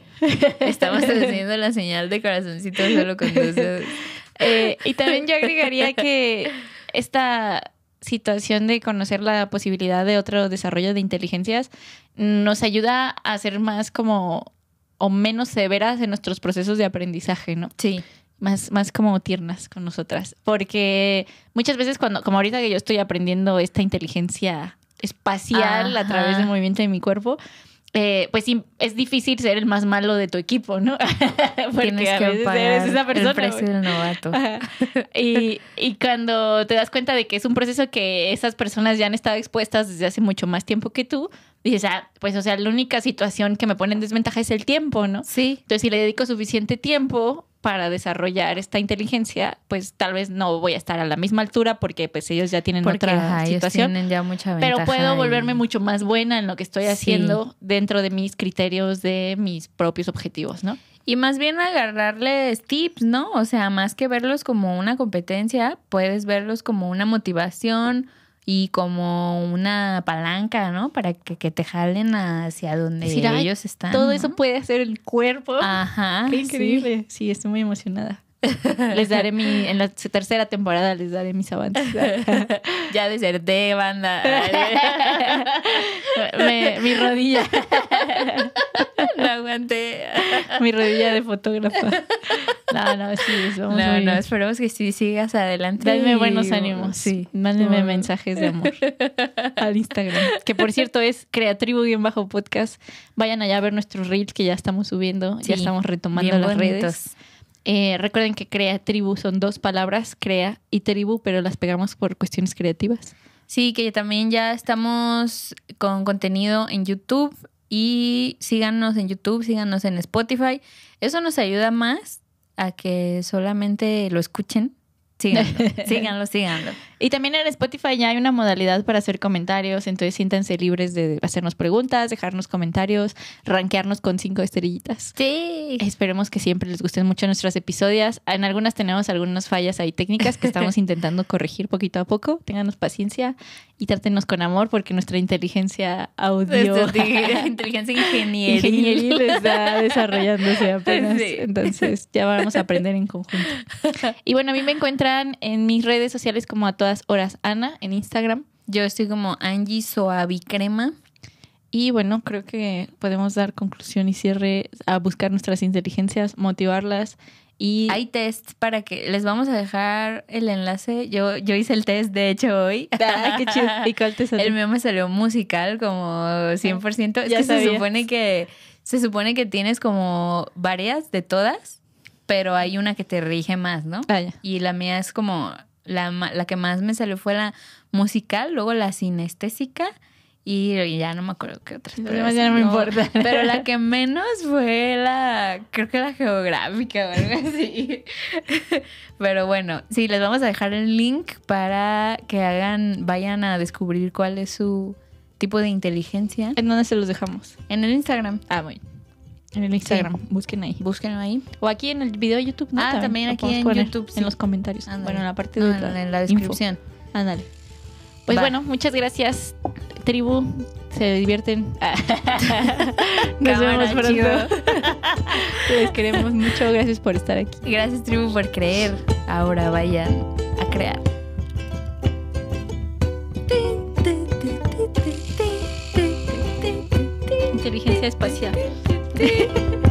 estamos haciendo la señal de corazoncito solo con dos dedos. <laughs> Eh, y también yo agregaría que esta situación de conocer la posibilidad de otro desarrollo de inteligencias nos ayuda a ser más como o menos severas en nuestros procesos de aprendizaje, ¿no? Sí. Más, más como tiernas con nosotras. Porque muchas veces cuando, como ahorita que yo estoy aprendiendo esta inteligencia espacial a través del movimiento de mi cuerpo, eh, pues sí, es difícil ser el más malo de tu equipo, ¿no? <laughs> Porque Tienes a que veces pagar eres esa persona. el precio güey. del novato. Y cuando te das cuenta de que es un proceso que esas personas ya han estado expuestas desde hace mucho más tiempo que tú, dices, ah, pues o sea, la única situación que me pone en desventaja es el tiempo, ¿no? Sí. Entonces, si le dedico suficiente tiempo para desarrollar esta inteligencia, pues tal vez no voy a estar a la misma altura porque pues ellos ya tienen Porque otra ajá, ellos situación. tienen ya mucha ventaja. Pero puedo y- volverme mucho más buena en lo que estoy Sí. haciendo dentro de mis criterios de mis propios objetivos, ¿no? Y más bien agarrarles tips, ¿no? O sea, más que verlos como una competencia, puedes verlos como una motivación y como una palanca, ¿no? Para que, que te jalen hacia donde Decir, "Ay, ellos están. Todo ¿no? eso puede hacer el cuerpo. Ajá. Qué sí. increíble. Sí. estoy muy emocionada. <laughs> Les daré mi, en la tercera temporada les daré mis avances. <laughs> Ya deserté, banda. <laughs> Me- mi rodilla, no aguanté. mi rodilla de fotógrafa. No, no, sí, eso vamos No, muy no, bien. esperemos que sí sigas adelante. Denme y- buenos ánimos. Sí. Mándenme mensajes de amor al Instagram. Que por cierto es creatribu-podcast. Vayan allá a ver nuestros reels que ya estamos subiendo. Sí, ya estamos retomando bien las bonitos. redes. Eh, recuerden que creatribu son dos palabras, crea y tribu, pero las pegamos por cuestiones creativas. Sí, que también ya estamos con contenido en YouTube y síganos en YouTube, síganos en Spotify. Eso nos ayuda más a que solamente lo escuchen. Síganlo, <laughs> síganlo, síganlo. Y también en Spotify ya hay una modalidad para hacer comentarios, entonces siéntanse libres de hacernos preguntas, dejarnos comentarios, rankearnos con cinco estrellitas. Sí. Esperemos que siempre les gusten mucho nuestros episodios. En algunas tenemos algunas fallas ahí técnicas que estamos <laughs> intentando corregir poquito a poco. Ténganos paciencia y trátenos con amor porque nuestra inteligencia audio Nuestra <laughs> inteligencia ingenieril. ingenieril está <laughs> desarrollándose apenas. Sí. Entonces ya vamos a aprender en conjunto. <laughs> Y bueno, a mí me encuentran en mis redes sociales como a todas horas Ana en Instagram. Yo estoy como Angie Soavicrema. Y bueno, creo que podemos dar conclusión y cierre a buscar nuestras inteligencias, motivarlas y Hay tests para que les vamos a dejar el enlace. Yo, yo hice el test, de hecho, hoy. <laughs> Ah, qué chido. <laughs> ¿Y cuál te salió? El mío me salió musical como 100%. Es Ya que se supone que se supone que tienes como varias de todas, pero hay una que te rige más, ¿no? Ah, ya. Y la mía es como la, la que más me salió fue la musical, luego la sinestésica y ya no me acuerdo qué otras. Pero demás ya no me importan. <laughs> Pero la que menos fue la, creo que la geográfica o algo así. <laughs> Pero bueno, sí, les vamos a dejar el link para que hagan, vayan a descubrir cuál es su tipo de inteligencia ¿En dónde se los dejamos? en el Instagram. Ah, bueno. En el Instagram, busquen ahí. Búsquenlo ahí. O aquí en el video de YouTube, ¿no? Ah, también aquí en YouTube, sí. En los comentarios. Bueno, en la parte de la, en la info. descripción. Ándale. Pues Va. bueno, muchas gracias, tribu. Se divierten. <laughs> Nos Cámara, vemos pronto. Les <laughs> queremos mucho. Gracias por estar aquí. Gracias, tribu, por creer. Ahora vayan a crear. Inteligencia espacial. <laughs>